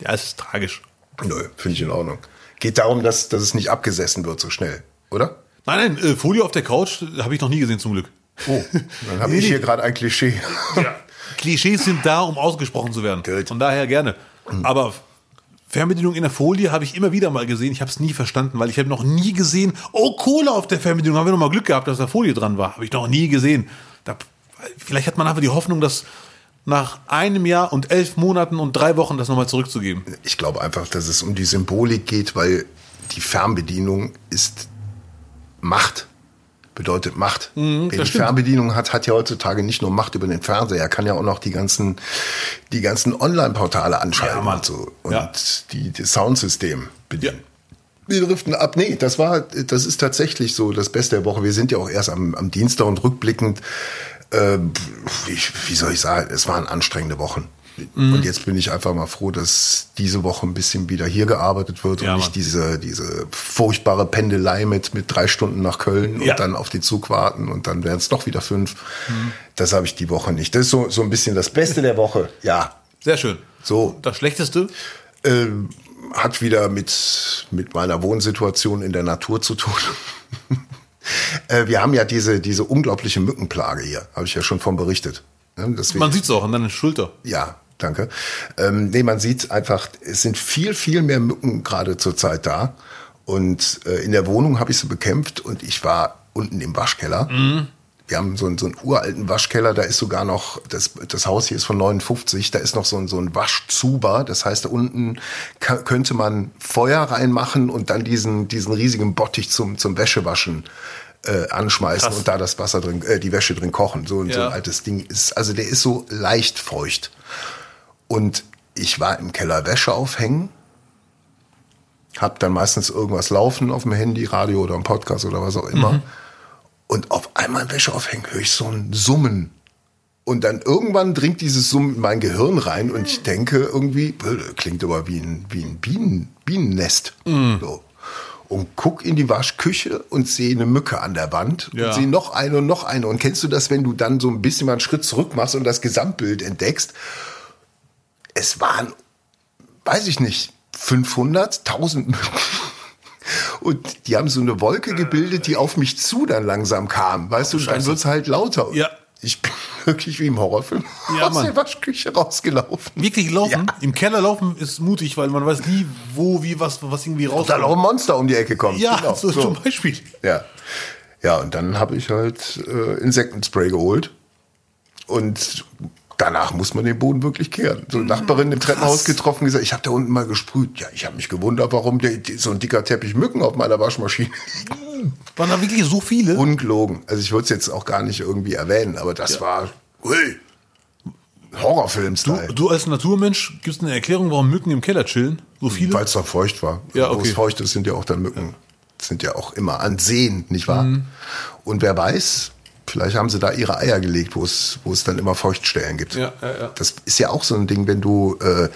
Ja, es ist tragisch. Nö, finde ich in Ordnung. Geht darum, dass, dass es nicht abgesessen wird so schnell, oder? Nein, nein, äh, Folie auf der Couch äh, habe ich noch nie gesehen, zum Glück. Oh, dann habe ich hier gerade ein Klischee. Klischees sind da, um ausgesprochen zu werden. Gut. Von daher gerne. Aber Fernbedienung in der Folie habe ich immer wieder mal gesehen. Ich habe es nie verstanden, weil ich habe noch nie gesehen, oh, Kohle auf der Fernbedienung. Haben wir noch mal Glück gehabt, dass da Folie dran war. Habe ich noch nie gesehen. Da, vielleicht hat man einfach die Hoffnung, dass nach einem Jahr und elf Monaten und drei Wochen das nochmal zurückzugeben. Ich glaube einfach, dass es um die Symbolik geht, weil die Fernbedienung ist Macht. Bedeutet Macht. Wer die Mhm, stimmt. Fernbedienung hat, hat ja heutzutage nicht nur Macht über den Fernseher, er kann ja auch noch die ganzen, die ganzen Online-Portale anschalten Ja, und so. Und Ja. die, die Soundsystem bedienen. Wir driften ab. Nee, das war, das ist tatsächlich so das Beste der Woche. Wir sind ja auch erst am, am Dienstag und rückblickend, äh, wie, wie soll ich sagen, es waren anstrengende Wochen. Mhm. Und jetzt bin ich einfach mal froh, dass diese Woche ein bisschen wieder hier gearbeitet wird Ja, und Mann. nicht diese, diese furchtbare Pendelei mit, mit drei Stunden nach Köln Ja. und dann auf den Zug warten und dann wären es doch wieder fünf. Mhm. Das habe ich die Woche nicht. Das ist so, so ein bisschen das Beste der Woche. Ja, Sehr schön. so. Das Schlechteste? Ähm, hat wieder mit, mit meiner Wohnsituation in der Natur zu tun. äh, wir haben ja diese, diese unglaubliche Mückenplage hier, habe ich ja schon von berichtet. Ne, deswegen- Man sieht es auch an deiner Schulter. ja, danke. Ähm, nee, man sieht einfach, es sind viel, viel mehr Mücken gerade zurzeit da. Und äh, in der Wohnung habe ich sie bekämpft und ich war unten im Waschkeller. Wir haben so einen, so einen uralten Waschkeller, da ist sogar noch, das, das Haus hier ist von 59, da ist noch so ein, so ein Waschzuber. Das heißt, da unten könnte man Feuer reinmachen und dann diesen, diesen riesigen Bottich zum, zum Wäschewaschen äh, anschmeißen Krass. und da das Wasser drin, äh, die Wäsche drin kochen. So, so Ja. ein altes Ding ist, also der ist so leicht feucht. Und ich war im Keller Wäsche aufhängen, hab dann meistens irgendwas laufen auf dem Handy, Radio oder ein Podcast oder was auch immer. Und auf einmal im Wäsche aufhängen höre ich so ein Summen. Und dann irgendwann dringt dieses Summen in mein Gehirn rein und ich denke irgendwie, klingt aber wie ein, wie ein Bienen, Bienennest. So. Und guck in die Waschküche und sehe eine Mücke an der Wand Ja. und sehe noch eine und noch eine. Und kennst du das, wenn du dann so ein bisschen mal einen Schritt zurück machst und das Gesamtbild entdeckst? Es waren, weiß ich nicht, 500, 1000 Mücken. Und die haben so eine Wolke gebildet, die auf mich zu dann langsam kam. Weißt du, dann wird's halt lauter. Ja. Ich bin wirklich wie im Horrorfilm Ja, aus Mann. der Waschküche rausgelaufen. Wirklich laufen? Ja. Im Keller laufen ist mutig, weil man weiß nie, wo, wie, was, was irgendwie Und dann auch ein. Monster um die Ecke kommt. Ja, Genau, so, zum Beispiel. Ja. Ja, und dann habe ich halt äh, Insektenspray geholt. Und danach muss man den Boden wirklich kehren. So eine Nachbarin im Treppenhaus getroffen, gesagt, ich habe da unten mal gesprüht. Ja, ich habe mich gewundert, warum der, so ein dicker Teppich Mücken auf meiner Waschmaschine. Waren da wirklich so viele? Ungelogen. Also ich würde es jetzt auch gar nicht irgendwie erwähnen, aber das war hui, Horrorfilm-Style. Du als Naturmensch gibst eine Erklärung, warum Mücken im Keller chillen? So viele? Weil es da feucht war. Ja, Wo okay. es feucht ist, sind ja auch dann Mücken. Sind ja auch immer an Seen, nicht wahr? Mhm. Und wer weiß, vielleicht haben sie da ihre Eier gelegt, wo es, wo es dann immer Feuchtstellen gibt. Ja, ja, ja. Das ist ja auch so ein Ding, wenn du, äh,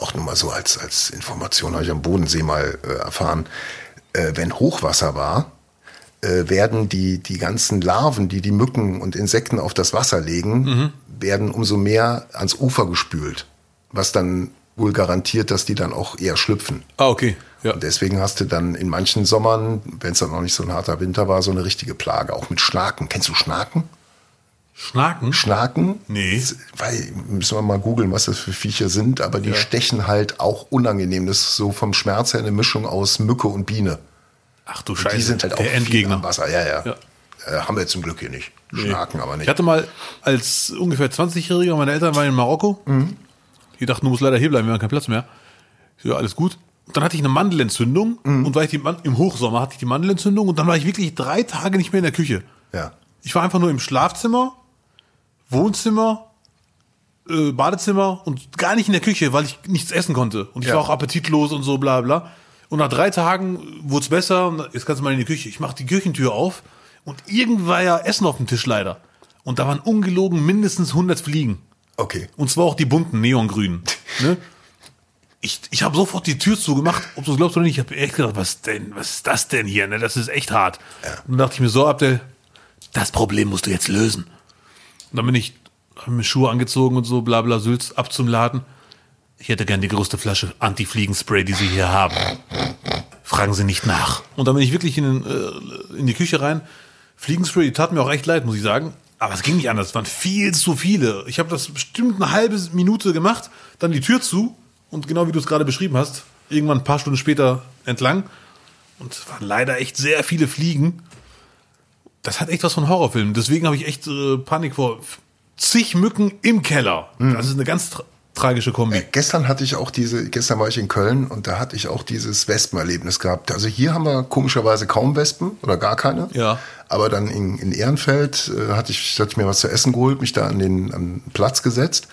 auch nur mal so als, als Information, habe ich am Bodensee mal äh, erfahren, äh, wenn Hochwasser war, äh, werden die, die ganzen Larven, die die Mücken und Insekten auf das Wasser legen, werden umso mehr ans Ufer gespült, was dann wohl garantiert, dass die dann auch eher schlüpfen. Ah, okay. Ja. Und deswegen hast du dann in manchen Sommern, wenn es dann noch nicht so ein harter Winter war, so eine richtige Plage, auch mit Schnaken. Kennst du Schnaken? Schnaken? Schnaken? Nee. Weil, müssen wir mal googeln, was das für Viecher sind, aber die Ja. stechen halt auch unangenehm. Das ist so vom Schmerz her eine Mischung aus Mücke und Biene. Ach du Und Scheiße. die sind halt auch der viel Endgegner. am Wasser. Ja, ja. Ja. Äh, haben wir zum Glück hier nicht. Schnaken aber Ich nicht. hatte mal als ungefähr 20-Jähriger, meine Eltern waren in Marokko. Die dachten, du musst leider hier bleiben, wir haben keinen Platz mehr. Ich Ja, alles gut. Und dann hatte ich eine Mandelentzündung und war ich die, Man- im Hochsommer hatte ich die Mandelentzündung und dann war ich wirklich drei Tage nicht mehr in der Küche. Ja. Ich war einfach nur im Schlafzimmer, Wohnzimmer, äh, Badezimmer und gar nicht in der Küche, weil ich nichts essen konnte. Und ich Ja. war auch appetitlos und so, bla bla. Und nach drei Tagen wurde es besser und jetzt kannst du mal in die Küche. Ich mache die Küchentür auf und irgendwann war ja Essen auf dem Tisch leider. Und da waren ungelogen mindestens 100 Fliegen. Okay. Und zwar auch die bunten, neongrünen. Ne? Ich, ich habe sofort die Tür zugemacht, ob du es glaubst oder nicht. Ich habe echt gedacht, was denn, was ist das denn hier? Ne? Das ist echt hart. Und dann dachte ich mir so, Abdel, das Problem musst du jetzt lösen. Und dann bin ich, habe mir Schuhe angezogen und so, bla bla, Sülz, ab zum Laden. Ich hätte gern die größte Flasche Anti-Fliegenspray, die Sie hier haben. Fragen Sie nicht nach. Und dann bin ich wirklich in, äh, in die Küche rein. Fliegenspray, die tat mir auch echt leid, muss ich sagen. Aber es ging nicht anders. Es waren viel zu viele. Ich habe das bestimmt eine halbe Minute gemacht, dann die Tür zu und genau wie du es gerade beschrieben hast, irgendwann ein paar Stunden später entlang. Und es waren leider echt sehr viele Fliegen. Das hat echt was von Horrorfilmen. Deswegen habe ich echt äh, Panik vor zig Mücken im Keller. Das ist eine ganz tragische Kombi. Gestern hatte ich auch diese, gestern war ich in Köln und da hatte ich auch dieses Wespenerlebnis gehabt. Also hier haben wir komischerweise kaum Wespen oder gar keine. Ja. Aber dann in, in Ehrenfeld äh, hatte, ich, hatte ich mir was zu essen geholt, mich da an den, an den Platz gesetzt.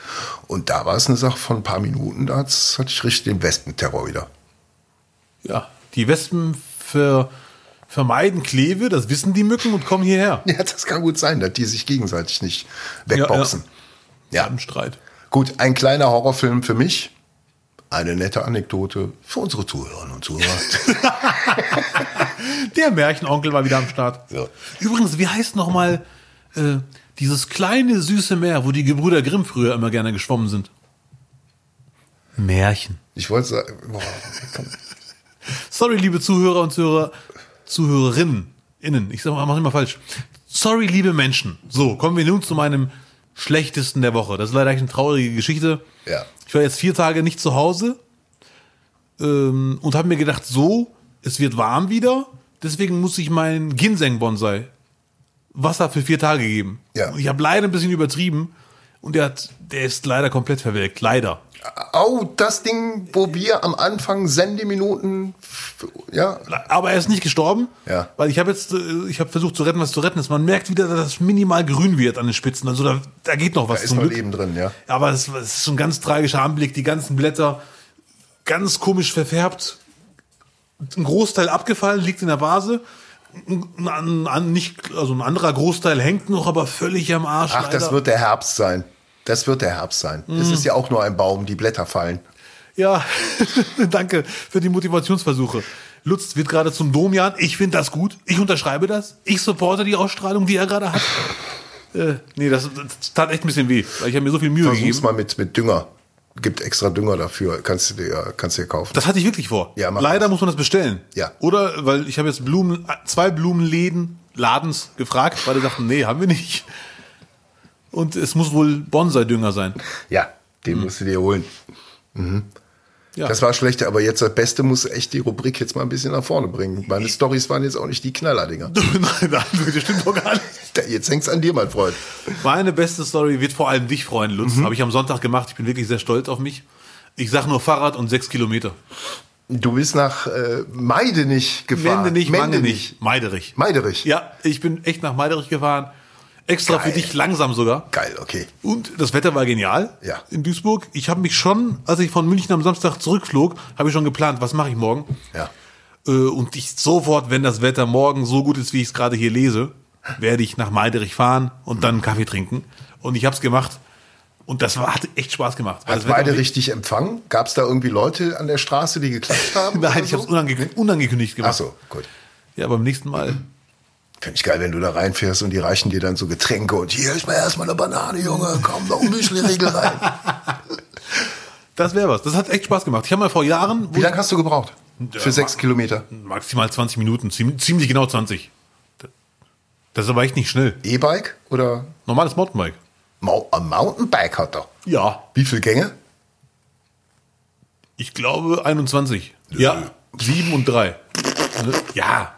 Und da war es eine Sache von ein paar Minuten, da hatte ich richtig den Wespenterror wieder. Ja, die Wespen ver vermeiden Kleve, das wissen die Mücken und kommen hierher. Ja, das kann gut sein, dass die sich gegenseitig nicht wegboxen. Ja, Im Streit. Gut, ein kleiner Horrorfilm für mich. Eine nette Anekdote für unsere Zuhörerinnen und Zuhörer. Der Märchenonkel war wieder am Start. So. Übrigens, wie heißt noch mal äh, dieses kleine süße Meer, wo die Gebrüder Grimm früher immer gerne geschwommen sind? Märchen. Ich wollte sagen, boah. Sorry, liebe Zuhörer und Zuhörer, Zuhörerinnen, innen. Ich sag mal, mach immer falsch. Sorry, liebe Menschen. So, kommen wir nun zu meinem schlechtesten der Woche. Das ist leider eine traurige Geschichte. Ja. Ich war jetzt vier Tage nicht zu Hause ähm, und habe mir gedacht, so, es wird warm wieder, deswegen muss ich meinen Ginseng-Bonsai Wasser für vier Tage geben. Ja. Und ich habe leider ein bisschen übertrieben und der, hat, der ist leider komplett verwelkt. Leider. Au, das Ding, wo wir am Anfang Sendeminuten, ja, Aber er ist nicht gestorben, Ja. weil ich habe jetzt, äh, ich habe versucht zu retten, was zu retten ist. Man merkt wieder, dass es minimal grün wird an den Spitzen. Also da, da geht noch was da ist noch. Leben drin, ja. Aber es, es ist schon ein ganz tragischer Anblick. Die ganzen Blätter ganz komisch verfärbt. Ein Großteil abgefallen, liegt in der Vase. Ein, ein, ein, nicht, also ein anderer Großteil hängt noch, aber völlig am Arsch. Ach, das leider. wird der Herbst sein. Das wird der Herbst sein. Mhm. Es ist ja auch nur ein Baum, die Blätter fallen. Ja, danke für die Motivationsversuche. Lutz wird gerade zum Domian. Ich finde das gut. Ich unterschreibe das. Ich supporte die Ausstrahlung, die er gerade hat. äh, nee, das, das tat echt ein bisschen weh, weil ich habe mir so viel Mühe Versuch's gegeben. mal mit, mit Dünger. Gibt extra Dünger dafür. Kannst du dir, kannst du dir kaufen. Das hatte ich wirklich vor. Ja, Leider das. muss man das bestellen. Ja. Oder, weil ich habe jetzt Blumen, zwei Blumenläden, Ladens gefragt, weil die dachten, nee, haben wir nicht. Und es muss wohl Bonsai-Dünger sein. ja, den musst du dir holen. Ja. Das war schlecht, aber jetzt das Beste muss echt die Rubrik jetzt mal ein bisschen nach vorne bringen. Meine Stories waren jetzt auch nicht die Knallerdinger. nein, nein, das stimmt doch gar nicht. Jetzt hängt's an dir, mein Freund. Meine beste Story wird vor allem dich freuen, Lutz. Mhm. Habe ich am Sonntag gemacht. Ich bin wirklich sehr stolz auf mich. Ich sag nur Fahrrad und sechs Kilometer. Du bist nach äh, Meidenich gefahren. Mendenich. nicht. Meiderich. Meiderich. Ja, ich bin echt nach Meiderich gefahren. Extra für Geil. dich langsam sogar. Geil, okay. Und das Wetter war genial Ja. in Duisburg. Ich habe mich schon, als ich von München am Samstag zurückflog, habe ich schon geplant, was mache ich morgen. Ja. Äh, Und ich sofort, wenn das Wetter morgen so gut ist, wie ich es gerade hier lese, werde ich nach Meiderich fahren und dann einen Kaffee trinken. Und ich habe es gemacht. Und das war, hat echt Spaß gemacht. Hat beide richtig empfangen? Gab es da irgendwie Leute an der Straße, die geklatscht haben? Nein, ich so? habe es unange unangekündigt Ach gemacht. so, gut. Ja, beim nächsten Mal Finde ich geil, wenn du da reinfährst und die reichen dir dann so Getränke und hier ist mal erstmal eine Banane, Junge, komm, noch ein Müsli-Riegel rein. Das wäre was. Das hat echt Spaß gemacht. Ich habe mal vor Jahren Wie lange hast du gebraucht? Für Ja, sechs Kilometer. maximal 20 Minuten, ziemlich, ziemlich genau 20. Das ist aber echt nicht schnell. E-Bike oder Normales Mountainbike. Mau ein Mountainbike hat er? Ja. Wie viele Gänge? Ich glaube 21. Ja. 7 und 3. Ja.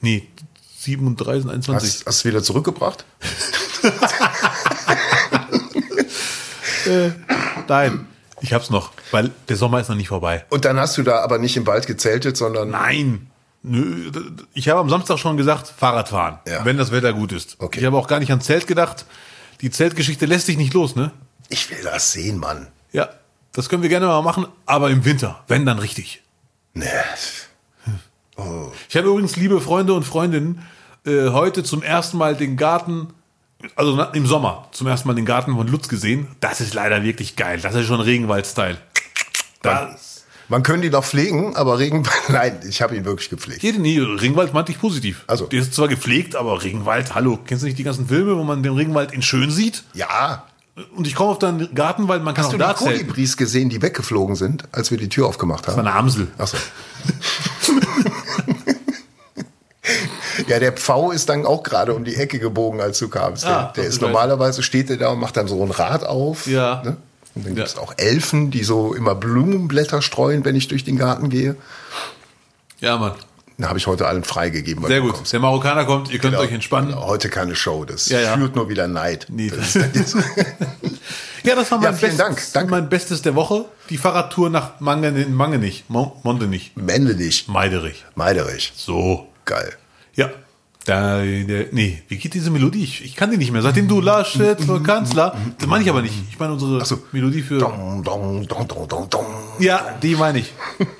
Nee, 7 und 3 sind 21. Hast, hast du wieder zurückgebracht? Nein. Ich hab's noch, weil der Sommer ist noch nicht vorbei. Und dann hast du da aber nicht im Wald gezeltet, sondern Nein. Nö, ich habe am Samstag schon gesagt, Fahrradfahren, Ja. wenn das Wetter gut ist. Okay. Ich habe auch gar nicht an Zelt gedacht. Die Zeltgeschichte lässt sich nicht los, ne? ich will das sehen, Mann. Ja, das können wir gerne mal machen, aber im Winter, wenn dann richtig. Nee. Ich habe übrigens, liebe Freunde und Freundinnen, äh, heute zum ersten Mal den Garten, also im Sommer, zum ersten Mal den Garten von Lutz gesehen. Das ist leider wirklich geil. Das ist schon Regenwald-Style. Das, Man könnte ihn noch pflegen, aber Regenwald, nein, ich habe ihn wirklich gepflegt. jede nee, Regenwald meinte ich positiv. Also. Der ist zwar gepflegt, aber Regenwald, hallo, kennst du nicht die ganzen Filme, wo man den Regenwald in schön sieht? Ja. Und ich komme auf deinen Garten, weil man kann Hast auch du da die zelten. Kolibris gesehen, die weggeflogen sind, als wir die Tür aufgemacht Das war haben? eine Amsel. Achso. ja, der Pfau ist dann auch gerade um die Ecke gebogen, als du kamst. Der, Ah, der ist normalerweise steht er da und macht dann so ein Rad auf. Ja. Ne? Und dann Ja. gibt es auch Elfen, die so immer Blumenblätter streuen, wenn ich durch den Garten gehe. Ja, Mann. Da habe ich heute allen freigegeben. Sehr gut. kommst. Der Marokkaner kommt, ihr könnt Genau. euch entspannen. Genau. Heute keine Show, das Ja, ja. führt nur wieder Neid. Nee, das das- Ja, das war mein, Ja, vielen Bestes, Dank. Danke. mein Bestes der Woche. Die Fahrradtour nach Mangen, Mangenich, Mon- Montenich, Männlich, Meiderich. Meiderich. So. Geil. Ja. Da, nee, wie geht diese Melodie? Ich, ich kann die nicht mehr. Seitdem du Laschet für Kanzler, das meine ich aber nicht. Ich meine unsere so. Melodie für. Ja, die meine ich.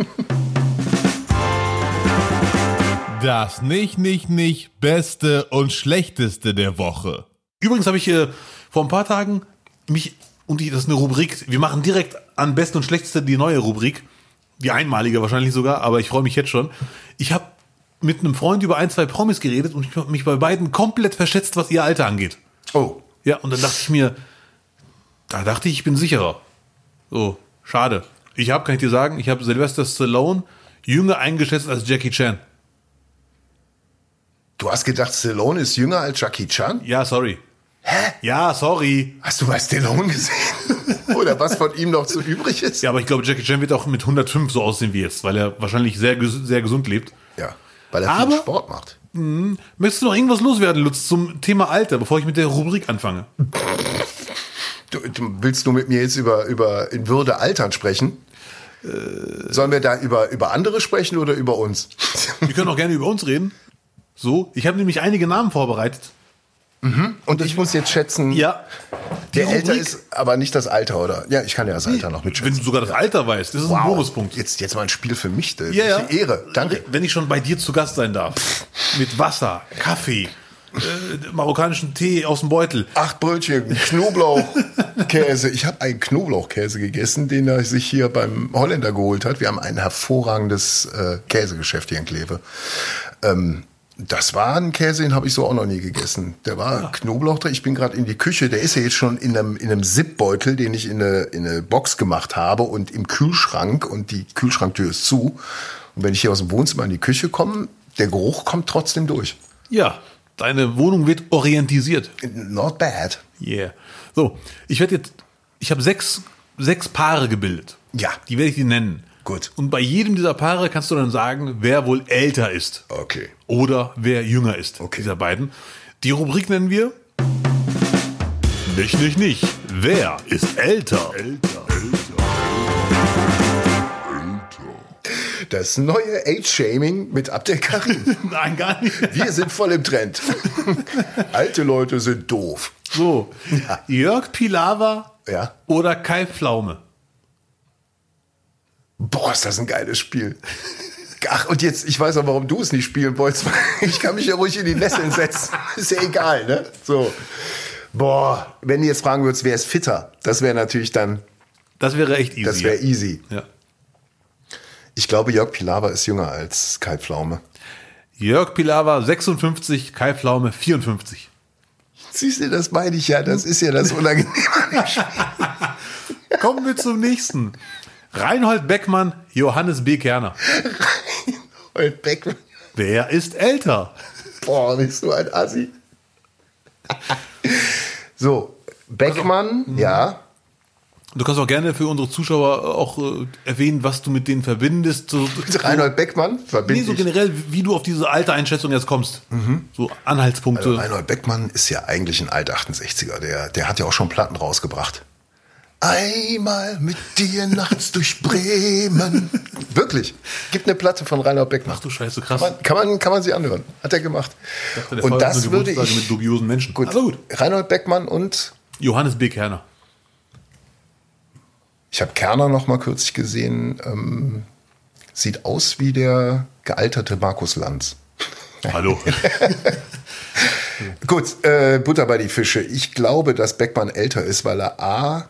Das nicht, nicht, nicht Beste und Schlechteste der Woche. Übrigens habe ich äh, vor ein paar Tagen mich, und die, das ist eine Rubrik, wir machen direkt an Beste und Schlechteste die neue Rubrik. Die einmalige wahrscheinlich sogar, aber ich freue mich jetzt schon. Ich habe mit einem Freund über ein, zwei Promis geredet und ich habe mich bei beiden komplett verschätzt, was ihr Alter angeht. Oh, Ja, und dann dachte ich mir, da dachte ich, ich bin sicherer. So, schade. Ich habe, kann ich dir sagen, ich habe Sylvester Stallone jünger eingeschätzt als Jackie Chan. du hast gedacht, Stallone ist jünger als Jackie Chan? Ja, sorry. Hä? Ja, sorry. Hast du mal Stallone gesehen? Oder was von ihm noch so übrig ist? Ja, aber ich glaube, Jackie Chan wird auch mit 105 so aussehen wie jetzt, weil er wahrscheinlich sehr, sehr gesund lebt. Ja, weil er Aber- viel Sport macht. Möchtest du noch irgendwas loswerden, Lutz, zum Thema Alter, bevor ich mit der Rubrik anfange? Du, du willst du mit mir jetzt über, über in Würde altern sprechen? Sollen wir da über, über andere sprechen oder über uns? Wir können auch gerne über uns reden. So, ich habe nämlich einige Namen vorbereitet. Und ich muss jetzt schätzen, Ja. der Die älter Rubrik- ist, aber nicht das Alter, oder? Ja, ich kann ja das Alter noch Wenn mitschätzen. du sogar das Alter weißt, das ist ein Bonuspunkt. Jetzt, jetzt mal ein Spiel für mich. Das Ja, ja. ist eine Ehre. Danke. Wenn ich schon bei dir zu Gast sein darf. Mit Wasser, Kaffee, äh, marokkanischen Tee aus dem Beutel. Acht Brötchen, Knoblauchkäse. Ich habe einen Knoblauchkäse gegessen, den er sich hier beim Holländer geholt hat. Wir haben ein hervorragendes äh, Käsegeschäft hier in Kleve. Ähm, das war ein Käse, den habe ich so auch noch nie gegessen. Der war Knoblauch drin. Ich bin gerade in die Küche. Der ist ja jetzt schon in einem, in einem Zipbeutel, den ich in eine, in eine Box gemacht habe und im Kühlschrank. Und die Kühlschranktür ist zu. Und wenn ich hier aus dem Wohnzimmer in die Küche komme, der Geruch kommt trotzdem durch. Ja, deine Wohnung wird orientisiert. Not bad. Yeah. So, ich werde jetzt, ich habe sechs, sechs Paare gebildet. Ja. Die werde ich dir nennen. Gut. Und bei jedem dieser Paare kannst du dann sagen, wer wohl älter ist. Okay. Oder wer jünger ist. Okay. Dieser beiden. Die Rubrik nennen wir Nicht, nicht, nicht. Wer ist älter? Älter. Das neue Age-Shaming mit Abdel Karim. Nein, gar nicht. Wir sind voll im Trend. Alte Leute sind doof. So, Jörg Pilawa Ja. oder Kai Pflaume. Boah, ist das ein geiles Spiel. Ach, und jetzt, ich weiß auch, warum du es nicht spielen wolltest. Ich kann mich ja ruhig in die Nesseln setzen. Ist ja egal, ne? So. Boah, wenn du jetzt fragen würdest, wer ist fitter? Das wäre natürlich dann, Das wäre echt easy. das wäre ja. easy. Ja. Ich glaube, Jörg Pilawa ist jünger als Kai Pflaume. Jörg Pilawa 56, Kai Pflaume 54. Siehst du, das meine ich ja. Das ist ja das Unangenehme. Kommen wir zum nächsten. Reinhold Beckmann, Johannes B. Kerner. Und Beckmann. Wer ist älter? Boah, bist du ein Assi. so, Beckmann, ja. Du kannst auch gerne für unsere Zuschauer auch äh, erwähnen, was du mit denen verbindest. So, Reinhold Beckmann nee, verbinde so generell, wie du auf diese alte Einschätzung jetzt kommst. So Anhaltspunkte. Also Reinhold Beckmann ist ja eigentlich ein Alt-68er. Der, der hat ja auch schon Platten rausgebracht. Einmal mit dir nachts durch Bremen. Wirklich. Gibt eine Platte von Reinhold Beckmann. Ach du Scheiße, krass. Kann man, kann man, kann man sie anhören. Hat er gemacht. dachte, Und feiert das würde ich. mit dubiosen Menschen. Gut. Aber gut. Reinhold Beckmann und Johannes B. Kerner. ich habe Kerner noch mal kürzlich gesehen. Ähm, sieht aus wie der gealterte Markus Lanz. Hallo. Gut, äh, Butter bei die Fische. Ich glaube, dass Beckmann älter ist, weil er A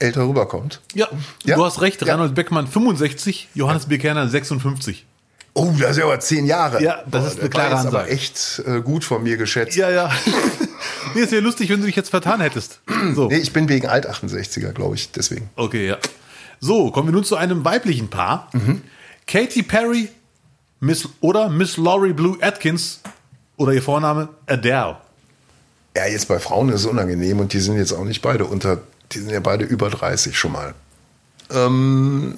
älter rüberkommt. ja, Ja? du hast recht. Ja. Reinhold Beckmann 65, Johannes B. Kerner 56. Oh, das ist aber zehn Jahre. Ja, das ist eine klare jetzt aber Ansage. echt äh, gut von mir geschätzt. Ja, ja. nee, ist ja lustig, wenn du dich jetzt vertan hättest. So. Nee, ich bin wegen Alt-68er, glaube ich, deswegen. Okay, ja. So, kommen wir nun zu einem weiblichen Paar. Mhm. Katy Perry Miss, oder Miss Laurie Blue Atkins oder ihr Vorname Adele. Ja, jetzt bei Frauen ist es unangenehm und die sind jetzt auch nicht beide unter, die sind ja beide über 30 schon mal. Ähm,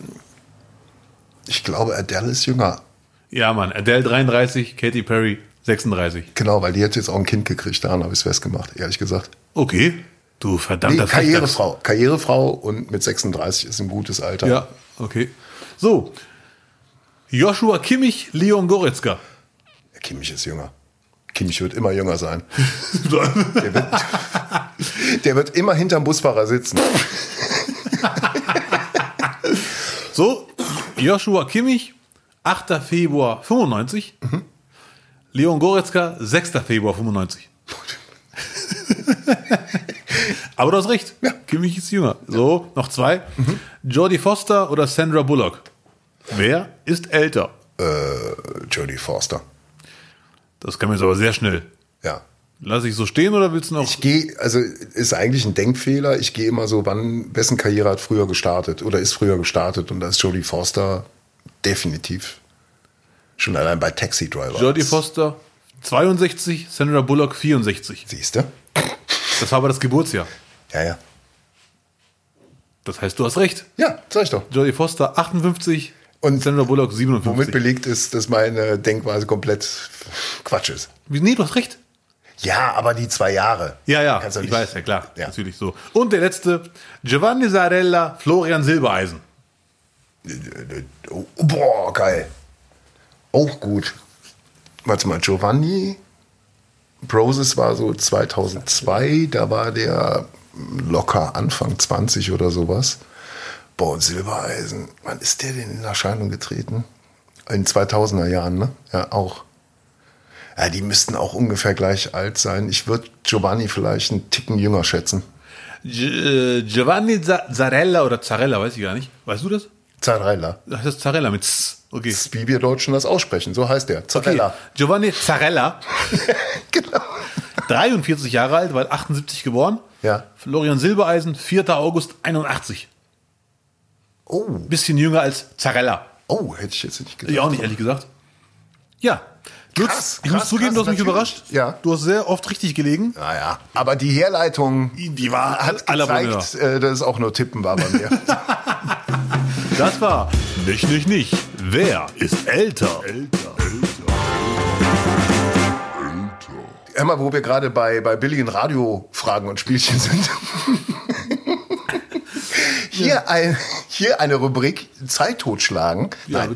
ich glaube, Adele ist jünger. Ja, Mann. Adele 33, Katy Perry 36. Genau, weil die hat jetzt auch ein Kind gekriegt, daran habe ich es festgemacht, ehrlich gesagt. Okay. Du Nee, verdammter Karrierefrau. Karrierefrau und mit 36 ist ein gutes Alter. Ja, okay. So. Joshua Kimmich, Leon Goretzka. Kimmich ist jünger. Kimmich wird immer jünger sein. Der wird, der wird immer hinterm Busfahrer sitzen. So, Joshua Kimmich, 8. Februar 95. Leon Goretzka, 6. Februar 95. Aber du hast recht. Kimmich ist jünger. So, noch zwei. Jodie Foster oder Sandra Bullock. Wer ist älter? Äh, Jodie Forster. Das kann man jetzt aber sehr schnell. Ja. Lass ich so stehen oder willst du noch? Ich gehe, also ist eigentlich ein Denkfehler. Ich gehe immer so, wann, wessen Karriere hat früher gestartet oder ist früher gestartet und da ist Jodie Forster definitiv schon allein bei Taxi Driver. Jodie Foster 62, Sandra Bullock 64. Siehst du? Das war aber das Geburtsjahr. Ja, ja. Das heißt, du hast recht. Ja, sag ich doch. Jodie Foster 58 Und Sandra Bullock Womit 57. belegt ist, dass meine Denkweise komplett Quatsch ist. Nee, du hast recht. Ja, aber die zwei Jahre. Ja, ja, ich nicht- weiß, ja klar, Ja. natürlich so. Und der letzte, Giovanni Sarella, Florian Silbereisen. Oh, boah, geil. Auch gut. Warte mal, Giovanni Broses war so 2002, da war der locker Anfang 20 oder sowas. Und Silbereisen, wann ist der denn in Erscheinung getreten? In 2000er Jahren, ne? Ja, auch. Ja, die müssten auch ungefähr gleich alt sein. Ich würde Giovanni vielleicht einen Ticken jünger schätzen. G äh, Giovanni Za- Zarella oder Zarella, weiß ich gar nicht. Weißt du das? Zarella. Das heißt Zarella mit Z. Okay. Das ist, wie wir Deutschen das aussprechen. So heißt der. okay. Zarella. Giovanni Zarella, genau. 43 Jahre alt, weil 78 geboren. Ja. Florian Silbereisen, 4. August 81. Oh, Bisschen jünger als Zarella. oh, hätte ich jetzt nicht gedacht. Ich auch nicht, ehrlich gesagt. Ja. Lutz, Krass, ich muss zugeben, krass, du hast mich natürlich. überrascht. Ja. Du hast sehr oft richtig gelegen. Naja, aber die Herleitung Die war hat gezeigt, äh, dass es auch nur Tippen war bei mir. Das war nicht, nicht, nicht. Wer ist älter? Älter, Immer, wo wir gerade bei, bei billigen Radiofragen und Spielchen sind. Hier, ein, hier eine Rubrik Zeit totschlagen. Ja.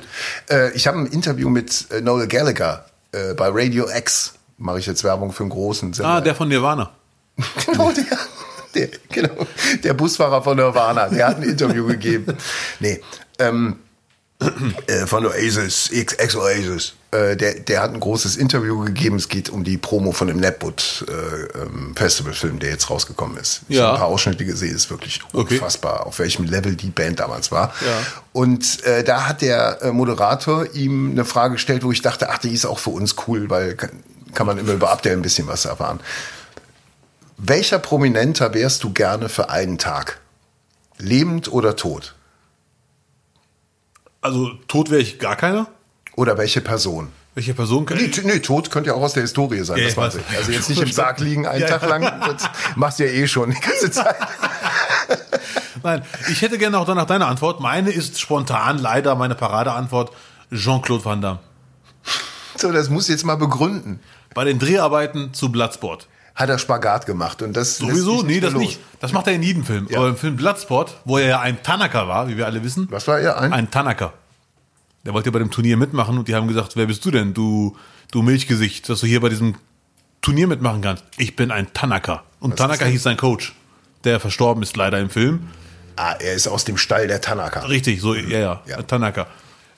Äh, ich habe ein Interview mit äh, Noel Gallagher äh, bei Radio X. Mache ich jetzt Werbung für einen großen Sender. Ah, der von Nirvana. Genau, der, der, genau, der Busfahrer von Nirvana, der hat ein Interview gegeben. Nee, ähm, äh, von Oasis, Ex-Oasis. Äh, der, der hat ein großes Interview gegeben. Es geht um die Promo von dem Netwood äh, ähm, Festivalfilm, der jetzt rausgekommen ist. Ich Ja. habe ein paar Ausschnitte gesehen, ist wirklich Okay. unfassbar, auf welchem Level die Band damals war. Ja. Und äh, da hat der äh, Moderator ihm eine Frage gestellt, wo ich dachte, ach, die ist auch für uns cool, weil kann, kann man immer über Abdel ein bisschen was erfahren. Welcher Prominenter wärst du gerne für einen Tag? Lebend oder tot? Also tot wäre ich gar keiner. Oder welche Person? Welche Person kann Nee, nee, tot könnte ja auch aus der Historie sein, Ja, das weiß ich. Also jetzt nicht im Sarg liegen einen Ja, Tag ja. lang, das machst du ja eh schon die ganze Zeit. Nein, ich hätte gerne auch danach deine Antwort. Meine ist spontan leider meine Paradeantwort Jean-Claude Van Damme. So, das muss ich jetzt mal begründen. Bei den Dreharbeiten zu Bloodsport. Hat er Spagat gemacht und das Sowieso? Nee, das mehr nicht. Das macht er in jedem Film. Aber im Film Bloodsport, wo er ja ein Tanaka war, wie wir alle wissen. Was war er? Ein? Ein Tanaka. Der wollte ja bei dem Turnier mitmachen und die haben gesagt, wer bist du denn, du, du Milchgesicht, dass du hier bei diesem Turnier mitmachen kannst? Ich bin ein Tanaka. Und Was Tanaka hieß sein Coach, der verstorben ist leider im Film. Ah, er ist aus dem Stall der Tanaka. Richtig, so, ja, ja, Ja. Tanaka.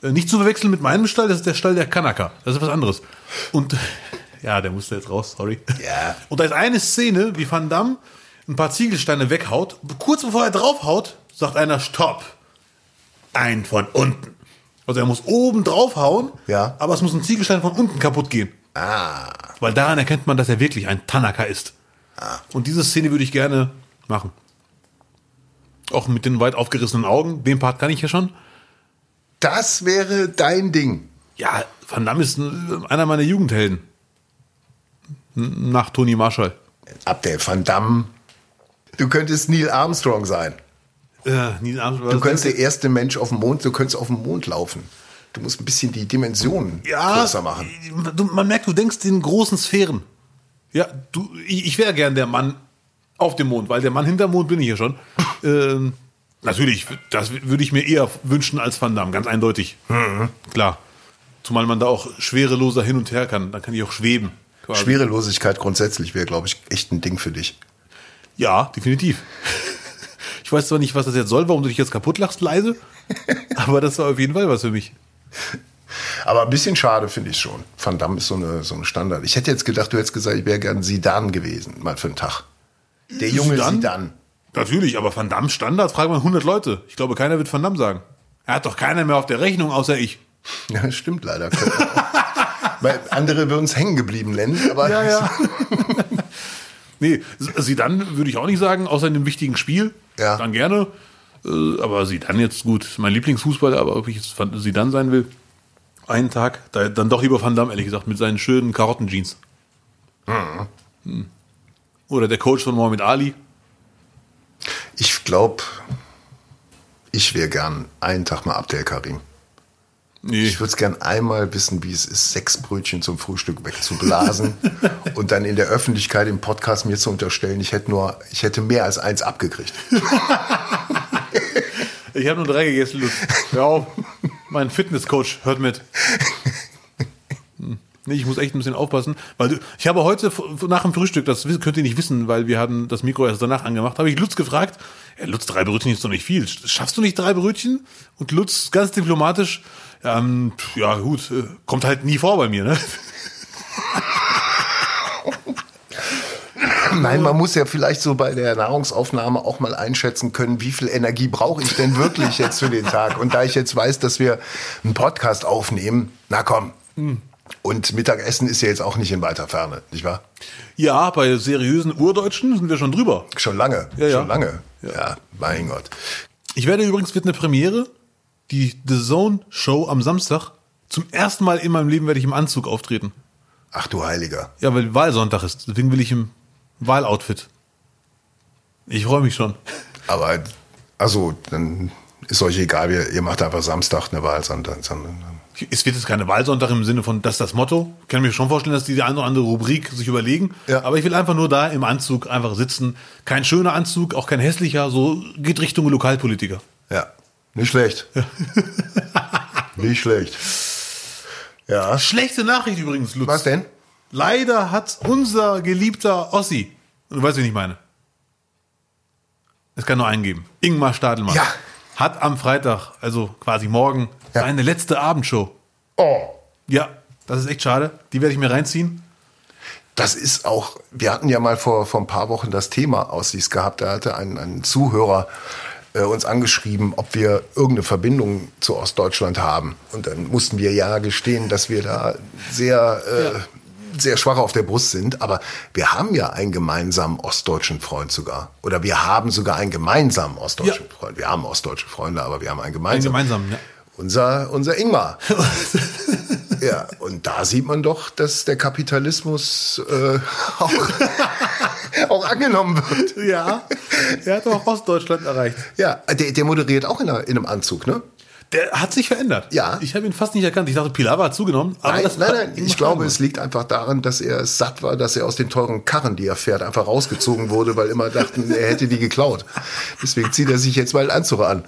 Äh, Nicht zu verwechseln mit meinem Stall, das ist der Stall der Kanaka. Das ist was anderes. Und, ja, der musste jetzt raus, sorry. Ja. Und da ist eine Szene, wie Van Damme ein paar Ziegelsteine weghaut. Kurz bevor er draufhaut, sagt einer, stopp. Ein von unten. Also er muss oben draufhauen, Ja. aber es muss ein Ziegelstein von unten kaputt gehen. Ah, Weil daran erkennt man, dass er wirklich ein Tanaka ist. Und diese Szene würde ich gerne machen. Auch mit den weit aufgerissenen Augen. Den Part kann ich ja schon. das wäre dein Ding. Ja, Van Damme ist ein- einer meiner Jugendhelden. Nach Tony Marshall. Abdel Van Damme. Du könntest Neil Armstrong sein. Äh, Neil Armstrong, Du könntest der erste Mensch auf dem Mond, du könntest auf dem Mond laufen. Du musst ein bisschen die Dimensionen ja, größer machen. Du, man merkt, du denkst in großen Sphären. Ja, du, ich, ich wäre gern der Mann auf dem Mond, weil der Mann hinterm Mond bin ich ja schon. ähm, natürlich, das würde ich mir eher wünschen als Van Damme, ganz eindeutig. Klar. Zumal man da auch schwereloser hin und her kann. Dann kann ich auch schweben. quasi. Schwerelosigkeit grundsätzlich wäre, glaube ich, echt ein Ding für dich. Ja, definitiv. Ich weiß zwar nicht, was das jetzt soll, warum du dich jetzt kaputt lachst, leise, aber das war auf jeden Fall was für mich. Aber ein bisschen schade finde ich schon. Van Damme ist so eine, so ein Standard. Ich hätte jetzt gedacht, du hättest gesagt, ich wäre gern Sidan gewesen, mal für einen Tag. Der junge? Sidan. Natürlich, aber Van Damme Standard, fragen wir 100 Leute. Ich glaube, keiner wird Van Damme sagen. Er hat doch keiner mehr auf der Rechnung, außer ich. Ja, das stimmt leider. Weil andere würden es hängen geblieben nennen, aber Nee, sie dann würde ich auch nicht sagen, außer in dem wichtigen Spiel. Ja. Dann gerne. Äh, Aber sie dann jetzt gut, mein Lieblingsfußballer, aber ob ich jetzt sie dann sein will, einen Tag, da, dann doch lieber Van Damme, ehrlich gesagt, mit seinen schönen Karottenjeans. Hm. Oder der Coach von Mohammed Ali. ich glaube, ich wäre gern einen Tag mal Abdel Karim. Nee. Ich würde es gern einmal wissen, wie es ist, sechs Brötchen zum Frühstück wegzublasen und dann in der Öffentlichkeit im Podcast mir zu unterstellen, ich hätte nur, ich hätte mehr als eins abgekriegt. Ich habe nur drei gegessen, Lutz. Hör auf. Mein Fitnesscoach hört mit. Hm. Nee, ich muss echt ein bisschen aufpassen, weil ich habe heute nach dem Frühstück, das könnt ihr nicht wissen, weil wir hatten das Mikro erst danach angemacht, habe ich Lutz gefragt, ja, Lutz, drei Brötchen ist doch nicht viel. Schaffst du nicht drei Brötchen? Und Lutz ganz diplomatisch, ähm, ja gut, äh, kommt halt nie vor bei mir, ne? Nein, man muss ja vielleicht so bei der Nahrungsaufnahme auch mal einschätzen können, wie viel Energie brauche ich denn wirklich jetzt für den Tag? Und da ich jetzt weiß, dass wir einen Podcast aufnehmen, na komm. Und Mittagessen ist ja jetzt auch nicht in weiter Ferne, nicht wahr? Ja, bei seriösen Urdeutschen sind wir schon drüber. Schon lange, Ja, ja. schon lange. Ja. mein Gott. Ich werde übrigens, wird eine Premiere, die The Zone Show am Samstag. Zum ersten Mal in meinem Leben werde ich im Anzug auftreten. Ach du Heiliger. Ja, weil Wahlsonntag ist. Deswegen will ich im Wahloutfit. Ich freue mich schon. Aber, also, dann ist euch egal, ihr, macht einfach Samstag eine Wahl, sondern Es wird jetzt keine Wahlsonntag im Sinne von, das ist das Motto. Ich kann mir schon vorstellen, dass die die eine oder andere Rubrik sich überlegen. Ja. Aber ich will einfach nur da im Anzug einfach sitzen. Kein schöner Anzug, auch kein hässlicher. So geht Richtung Lokalpolitiker. ja, nicht schlecht. nicht schlecht. Ja. Schlechte Nachricht übrigens, Lutz. Was denn? Leider hat unser geliebter Ossi, du weißt, wen ich meine. Es kann nur einen geben. Ingmar Stadelmann. Ja, hat am Freitag, also quasi morgen, Ja. seine letzte Abendshow. Oh, Ja, das ist echt schade. Die werde ich mir reinziehen. Das ist auch, wir hatten ja mal vor, vor ein paar Wochen das Thema Aussies gehabt. Da hatte ein, ein Zuhörer äh, uns angeschrieben, ob wir irgendeine Verbindung zu Ostdeutschland haben. Und dann mussten wir ja gestehen, dass wir da sehr, äh, sehr schwach auf der Brust sind. Aber wir haben ja einen gemeinsamen ostdeutschen Freund sogar. Oder wir haben sogar einen gemeinsamen ostdeutschen Ja. Freund. Wir haben ostdeutsche Freunde, aber wir haben einen Einen gemeinsamen. gemeinsamen, ja. Unser, unser Ingmar. ja, und da sieht man doch, dass der Kapitalismus äh, auch, auch angenommen wird. Ja, er hat auch Ostdeutschland erreicht. Ja, der, der moderiert auch in, einer, in einem Anzug, ne? Der hat sich verändert. Ja. Ich habe ihn fast nicht erkannt. Ich dachte, Pilawa hat zugenommen. Aber Nein, nein, nein. Ich glaube, es liegt einfach daran, dass er satt war, dass er aus den teuren Karren, die er fährt, einfach rausgezogen wurde, weil immer dachten, er hätte die geklaut. Deswegen zieht er sich jetzt mal einen Anzug an.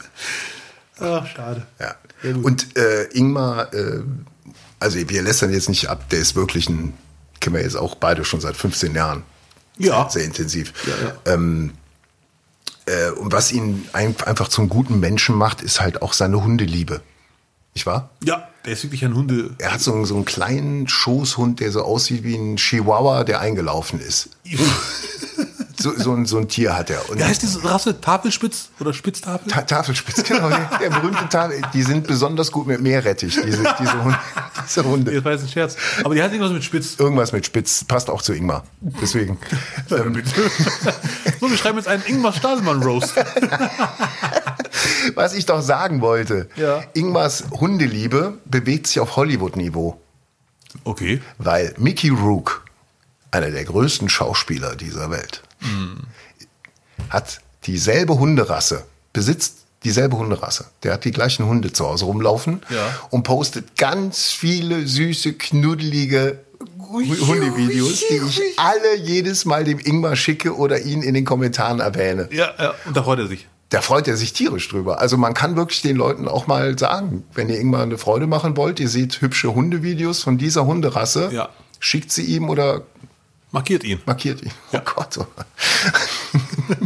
Ach, schade. Ja. Und äh, Ingmar, äh, also wir lästern jetzt nicht ab, der ist wirklich ein, kennen wir jetzt auch beide schon seit 15 Jahren. Ja. Sehr, sehr intensiv. Ähm, äh, und was ihn ein, einfach zum guten Menschen macht, ist halt auch seine Hundeliebe. Nicht wahr? Ja, der ist wirklich ein Hunde. Er hat so, einen- so einen kleinen Schoßhund, der so aussieht wie ein Chihuahua, der eingelaufen ist. So, so, ein, so ein Tier hat er. Und Wie heißt diese Rasse? Tafelspitz oder Spitztafel? Ta Tafelspitz, genau. Der, berühmte Tafel. Die sind besonders gut mit Meerrettich, diese, diese, Hunde, diese Hunde. Das war jetzt ein Scherz. Aber die hat irgendwas mit Spitz. Irgendwas mit Spitz passt auch zu Ingmar. Deswegen. ähm, So, wir schreiben jetzt einen Ingmar Stadelmann Roast. was ich doch sagen wollte. Ja. Ingmars Hundeliebe bewegt sich auf Hollywood-Niveau. Okay. Weil Mickey Rook, einer der größten Schauspieler dieser Welt, hat dieselbe Hunderasse, besitzt dieselbe Hunderasse. Der hat die gleichen Hunde zu Hause rumlaufen Ja. und postet ganz viele süße, knuddelige Hundevideos, die ich alle jedes Mal dem Ingmar schicke oder ihn in den Kommentaren erwähne. Ja, ja, und da freut er sich. Da freut er sich tierisch drüber. Also man kann wirklich den Leuten auch mal sagen, wenn ihr Ingmar eine Freude machen wollt, ihr seht hübsche Hundevideos von dieser Hunderasse, Ja. schickt sie ihm oder Markiert ihn. markiert ihn. Oh Gott. oh.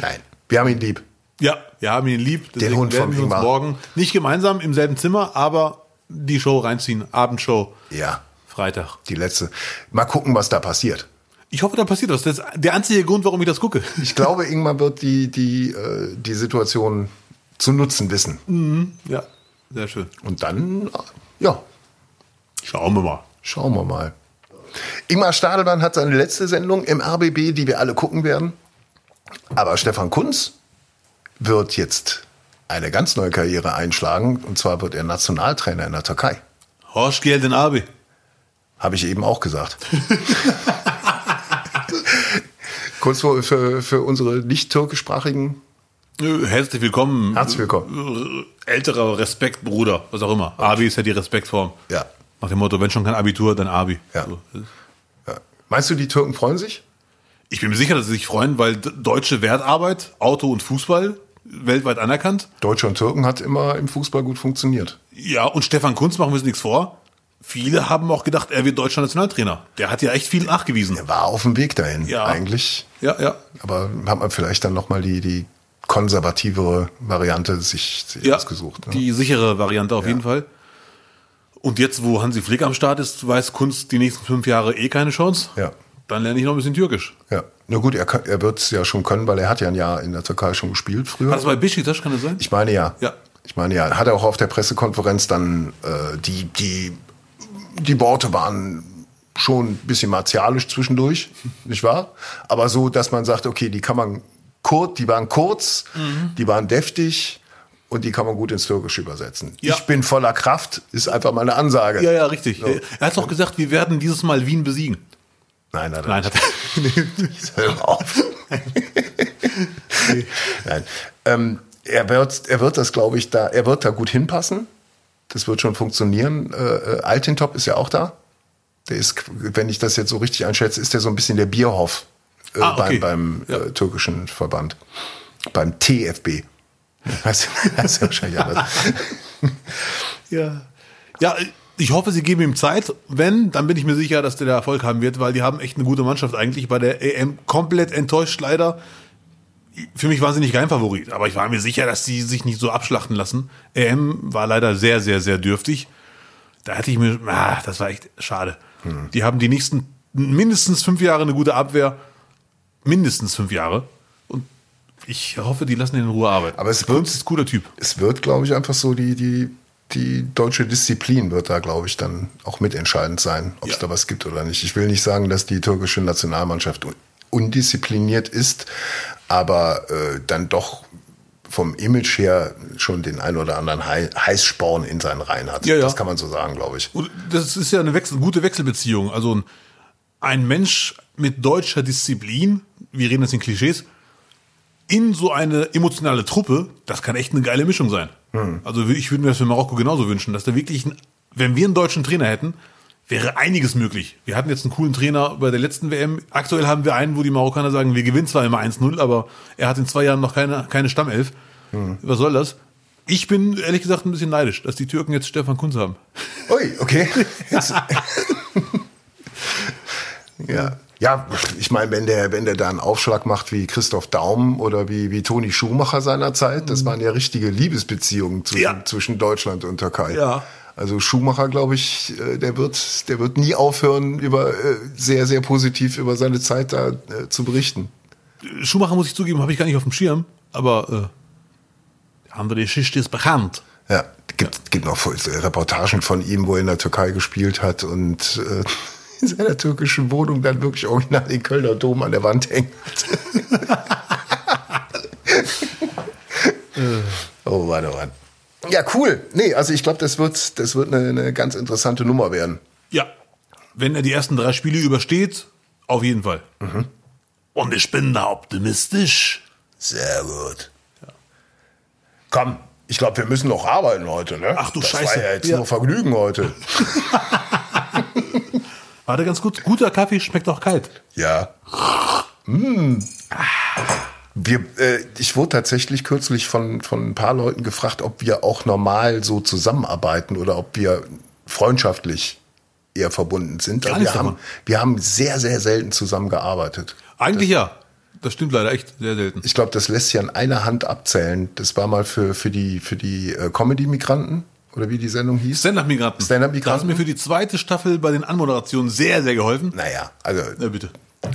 Nein, wir haben ihn lieb. Ja, wir haben ihn lieb. Deswegen Hund werden wir uns Ingmar. morgen nicht gemeinsam im selben Zimmer, aber die Show reinziehen. Abendshow. Ja, Freitag. die letzte. Mal gucken, was da passiert. Ich hoffe, da passiert was. Das ist der einzige Grund, warum ich das gucke. Ich glaube, Ingmar wird die, die, äh, die Situation zu nutzen wissen. Ja, sehr schön. Und dann, ja, Schauen wir mal. Schauen wir mal. Ingmar Stadelmann hat seine letzte Sendung im RBB, die wir alle gucken werden. Aber Stefan Kunz wird jetzt eine ganz neue Karriere einschlagen. Und zwar wird er Nationaltrainer in der Türkei. Horst Gelden Abi. Habe ich eben auch gesagt. Kurz für, für, für unsere nicht türkischsprachigen. Herzlich willkommen. Herzlich willkommen. Älterer Respekt, Bruder, was auch immer. Abi ist ja die Respektform. Ja. Nach dem Motto, wenn schon kein Abitur, dann Abi. Ja. So. Ja. Meinst du, die Türken freuen sich? Ich bin mir sicher, dass sie sich freuen, weil deutsche Wertarbeit, Auto und Fußball weltweit anerkannt. Deutsche und Türken hat immer im Fußball gut funktioniert. Ja, und Stefan Kunz, machen wir uns nichts vor. Viele haben auch gedacht, er wird deutscher Nationaltrainer. Der hat ja echt viel nachgewiesen. Er war auf dem Weg dahin, Ja. eigentlich. Ja, ja. Aber hat man vielleicht dann nochmal die, die konservativere Variante sich, sich ja ausgesucht. Ne? Die sichere Variante auf jeden Fall. Und jetzt, wo Hansi Flick am Start ist, weiß Kunz die nächsten fünf Jahre eh keine Chance. Ja. Dann lerne ich noch ein bisschen Türkisch. Ja. Na gut, er, kann- er wird es ja schon können, weil er hat ja ein Jahr in der Türkei schon gespielt früher. War das bei Besiktas, kann das sein? Ich meine ja. Ja. Ich meine ja. Hat er auch auf der Pressekonferenz dann äh, die, die, die Worte waren schon ein bisschen martialisch zwischendurch, nicht wahr? Aber so, dass man sagt, okay, die kann man kurz, die waren kurz, Mhm. die waren deftig und die kann man gut ins Türkische übersetzen. Ja. Ich bin voller Kraft, ist einfach mal eine Ansage. ja, ja, richtig. Er hat doch gesagt, wir werden dieses Mal Wien besiegen. Nein, nein, Nein, hat er. Hör auf. Nein. Ähm, er, wird, er wird das, glaube ich, da, er wird da gut hinpassen. Das wird schon funktionieren. Äh, äh, Altintop ist ja auch da. Der ist, wenn ich das jetzt so richtig einschätze, ist der so ein bisschen der Bierhoff äh, Ah, okay. beim, beim Ja. äh, türkischen Verband. Beim TFB. Heißt, heißt ja wahrscheinlich anders. Ja. Ja, ich hoffe, sie geben ihm Zeit. Wenn, dann bin ich mir sicher, dass der Erfolg haben wird, weil die haben echt eine gute Mannschaft eigentlich. Bei der EM komplett enttäuscht leider. für mich waren sie nicht kein Favorit, aber ich war mir sicher, dass sie sich nicht so abschlachten lassen. EM war leider sehr, sehr, sehr dürftig. Da hätte ich mir, ah, das war echt schade. Die haben die nächsten mindestens fünf Jahre eine gute Abwehr. Mindestens fünf Jahre. Ich hoffe, die lassen ihn in Ruhe arbeiten. Aber es uns ist ein cooler Typ. Es wird, glaube ich, einfach so die, die, die deutsche Disziplin wird da, glaube ich, dann auch mitentscheidend sein, ob es Ja. da was gibt oder nicht. Ich will nicht sagen, dass die türkische Nationalmannschaft un- undiszipliniert ist, aber äh, dann doch vom Image her schon den ein oder anderen Hei- Heißsporn in seinen Reihen hat. Ja, ja. Das kann man so sagen, glaube ich. Und das ist ja eine Wechsel, gute Wechselbeziehung. Also ein, ein Mensch mit deutscher Disziplin, wir reden jetzt in Klischees, in so eine emotionale Truppe, das kann echt eine geile Mischung sein. Also ich würde mir das für Marokko genauso wünschen, dass da wirklich, ein, wenn wir einen deutschen Trainer hätten, wäre einiges möglich. Wir hatten jetzt einen coolen Trainer bei der letzten WM. Aktuell haben wir einen, wo die Marokkaner sagen, wir gewinnen zwar immer 1-0, aber er hat in zwei Jahren noch keine, keine Stammelf. Was soll das? Ich bin ehrlich gesagt ein bisschen neidisch, dass die Türken jetzt Stefan Kunz haben. Ui, okay. Ja. Ja, ich meine, wenn der, wenn der da einen Aufschlag macht wie Christoph Daum oder wie, wie Toni Schumacher seinerzeit, das waren ja richtige Liebesbeziehungen zwischen, Ja. zwischen Deutschland und Türkei. Ja. Also Schumacher, glaube ich, äh, der wird, der wird nie aufhören, über äh, sehr, sehr positiv über seine Zeit da äh, zu berichten. Schumacher muss ich zugeben, habe ich gar nicht auf dem Schirm, aber äh, die andere Geschichte ist bekannt. Ja, gibt, gibt noch Reportagen von ihm, wo er in der Türkei gespielt hat und äh, in seiner türkischen Wohnung dann wirklich original den Kölner Dom an der Wand hängt. oh Mann, oh Mann. Ja, cool. Nee, also ich glaube, das wird, das wird eine, eine ganz interessante Nummer werden. Ja, wenn er die ersten drei Spiele übersteht, auf jeden Fall. Und ich bin da optimistisch. Sehr gut. Komm, ich glaube, wir müssen noch arbeiten heute, ne? Ach du das Scheiße. war ja jetzt Ja. nur Vergnügen heute. Warte ganz gut, guter Kaffee schmeckt auch kalt. Ja. Mm. Wir, äh, ich wurde tatsächlich kürzlich von, von ein paar Leuten gefragt, ob wir auch normal so zusammenarbeiten oder ob wir freundschaftlich eher verbunden sind. Gar nichts wir, haben, wir haben sehr, sehr selten zusammengearbeitet. Eigentlich ja. Das stimmt leider echt sehr selten. Ich glaube, das lässt sich an einer Hand abzählen. Das war mal für, für die, für die äh, Comedy-Migranten oder wie die Sendung hieß. Stand-Up-Migranten. Stand-Up-Migranten. Da hast du mir für die zweite Staffel bei den Anmoderationen sehr, sehr geholfen. Naja, also, Na bitte.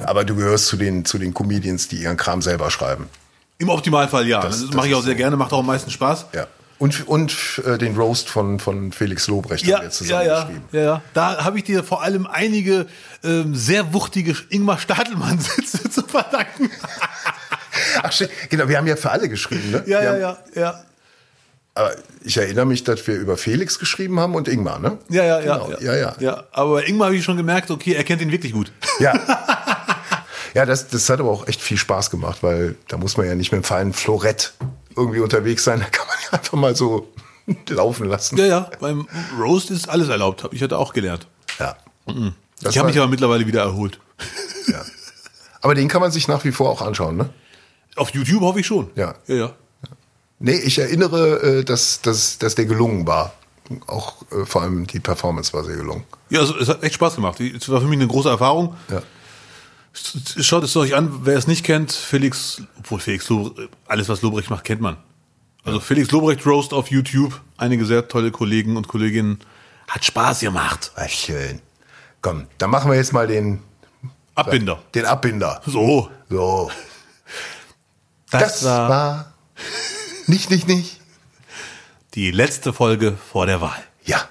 aber du gehörst zu den, zu den Comedians, die ihren Kram selber schreiben. Im Optimalfall ja. Das, Das- das mache ich auch sehr gerne, macht auch am meisten Spaß. Ja. Und, und äh, den Roast von, von Felix Lobrecht Ja, haben wir ja, zusammen ja, geschrieben. ja, ja. Da habe ich dir vor allem einige ähm, sehr wuchtige Ingmar Stadelmann-Sitze zu verdanken. Ach, genau, wir haben ja für alle geschrieben, ne? Ja, wir ja, haben, ja, ja. Aber ich erinnere mich, dass wir über Felix geschrieben haben und Ingmar, ne? Ja, ja, ja, Genau, ja, ja. ja. Aber bei Ingmar habe ich schon gemerkt, okay, er kennt ihn wirklich gut. Ja. ja, das, das hat aber auch echt viel Spaß gemacht, weil da muss man ja nicht mit dem feinen Florett irgendwie unterwegs sein. Da kann man ja einfach mal so laufen lassen. Ja, ja, beim Roast ist alles erlaubt, habe ich hatte auch gelernt. Ja. Das ich habe mich aber mittlerweile wieder erholt. ja. Aber den kann man sich nach wie vor auch anschauen, ne? Auf YouTube hoffe ich schon. Ja. Ja, ja. Nee, ich erinnere, äh, dass, dass, dass der gelungen war. Auch äh, vor allem die Performance war sehr gelungen. Ja, also, es hat echt Spaß gemacht. Es war für mich eine große Erfahrung. Ja. Schaut es euch an, wer es nicht kennt, Felix, obwohl Felix Lobrecht, alles was Lobrecht macht, kennt man. Also Felix Lobrecht Roast auf YouTube, einige sehr tolle Kollegen und Kolleginnen, hat Spaß gemacht. Ach, schön. Komm, dann machen wir jetzt mal den, Abbinder. den Abbinder. So. So. Das, war nicht, nicht, nicht. die letzte Folge vor der Wahl. Ja,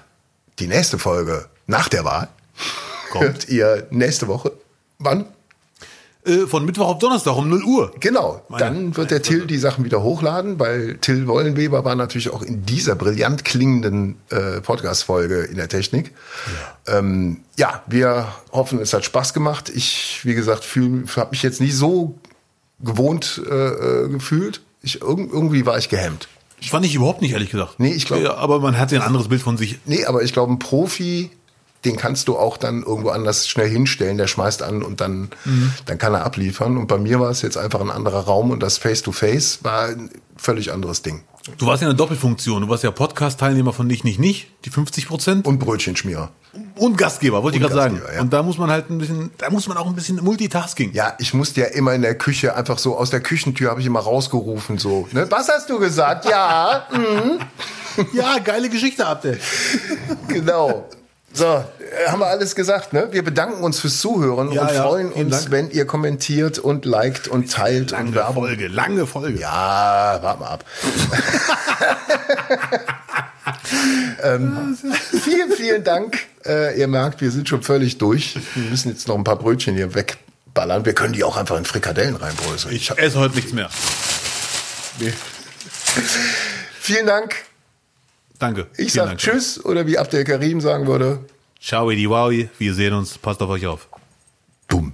die nächste Folge nach der Wahl Kommt. hört ihr nächste Woche. Wann? Äh, von Mittwoch auf Donnerstag um 0 Uhr. Genau, Meine- dann wird der Till die Sachen wieder hochladen, weil Till Wollenweber war natürlich auch in dieser brillant klingenden äh, Podcast-Folge in der Technik. Ja. Ähm, ja, wir hoffen, es hat Spaß gemacht. Ich, wie gesagt, habe mich jetzt nie so gewohnt äh, äh, gefühlt. Ich, irg irgendwie war ich gehemmt. Ich fand ich überhaupt nicht, ehrlich gesagt. Nee, ich glaub- Ja, aber man hat ja ein anderes Bild von sich. Nee, aber ich glaube, ein Profi, den kannst du auch dann irgendwo anders schnell hinstellen. Der schmeißt an und dann, dann kann er abliefern. Und bei mir war es jetzt einfach ein anderer Raum und das Face-to-Face war ein völlig anderes Ding. Du warst ja eine Doppelfunktion. Du warst ja Podcast-Teilnehmer von Nicht, Nicht, Nicht, die 50 Prozent. Und Brötchenschmierer. Und Gastgeber, wollte ich gerade sagen. Ja. Und da muss man halt ein bisschen, da muss man auch ein bisschen Multitasking. Ja, ich musste ja immer in der Küche einfach so aus der Küchentür habe ich immer rausgerufen so. Ne? Was hast du gesagt? Ja, mhm, Ja, geile Geschichte, Abdel. genau. So, äh, haben wir alles gesagt, ne? Wir bedanken uns fürs Zuhören Ja, und ja, freuen uns, Dank. wenn ihr kommentiert und liked und teilt und Lange Werbung. Folge, lange Folge. Ja, warte mal ab. ähm, vielen, vielen Dank. Äh, ihr merkt, wir sind schon völlig durch. Wir müssen jetzt noch ein paar Brötchen hier wegballern. Wir können die auch einfach in Frikadellen reinbröseln. Ich esse heute nichts mehr. Vielen Dank. Danke. Ich sage Tschüss oder wie Abdel Karim sagen würde. Ciao, Ediwawi. Wir sehen uns. Passt auf euch auf. Dumm.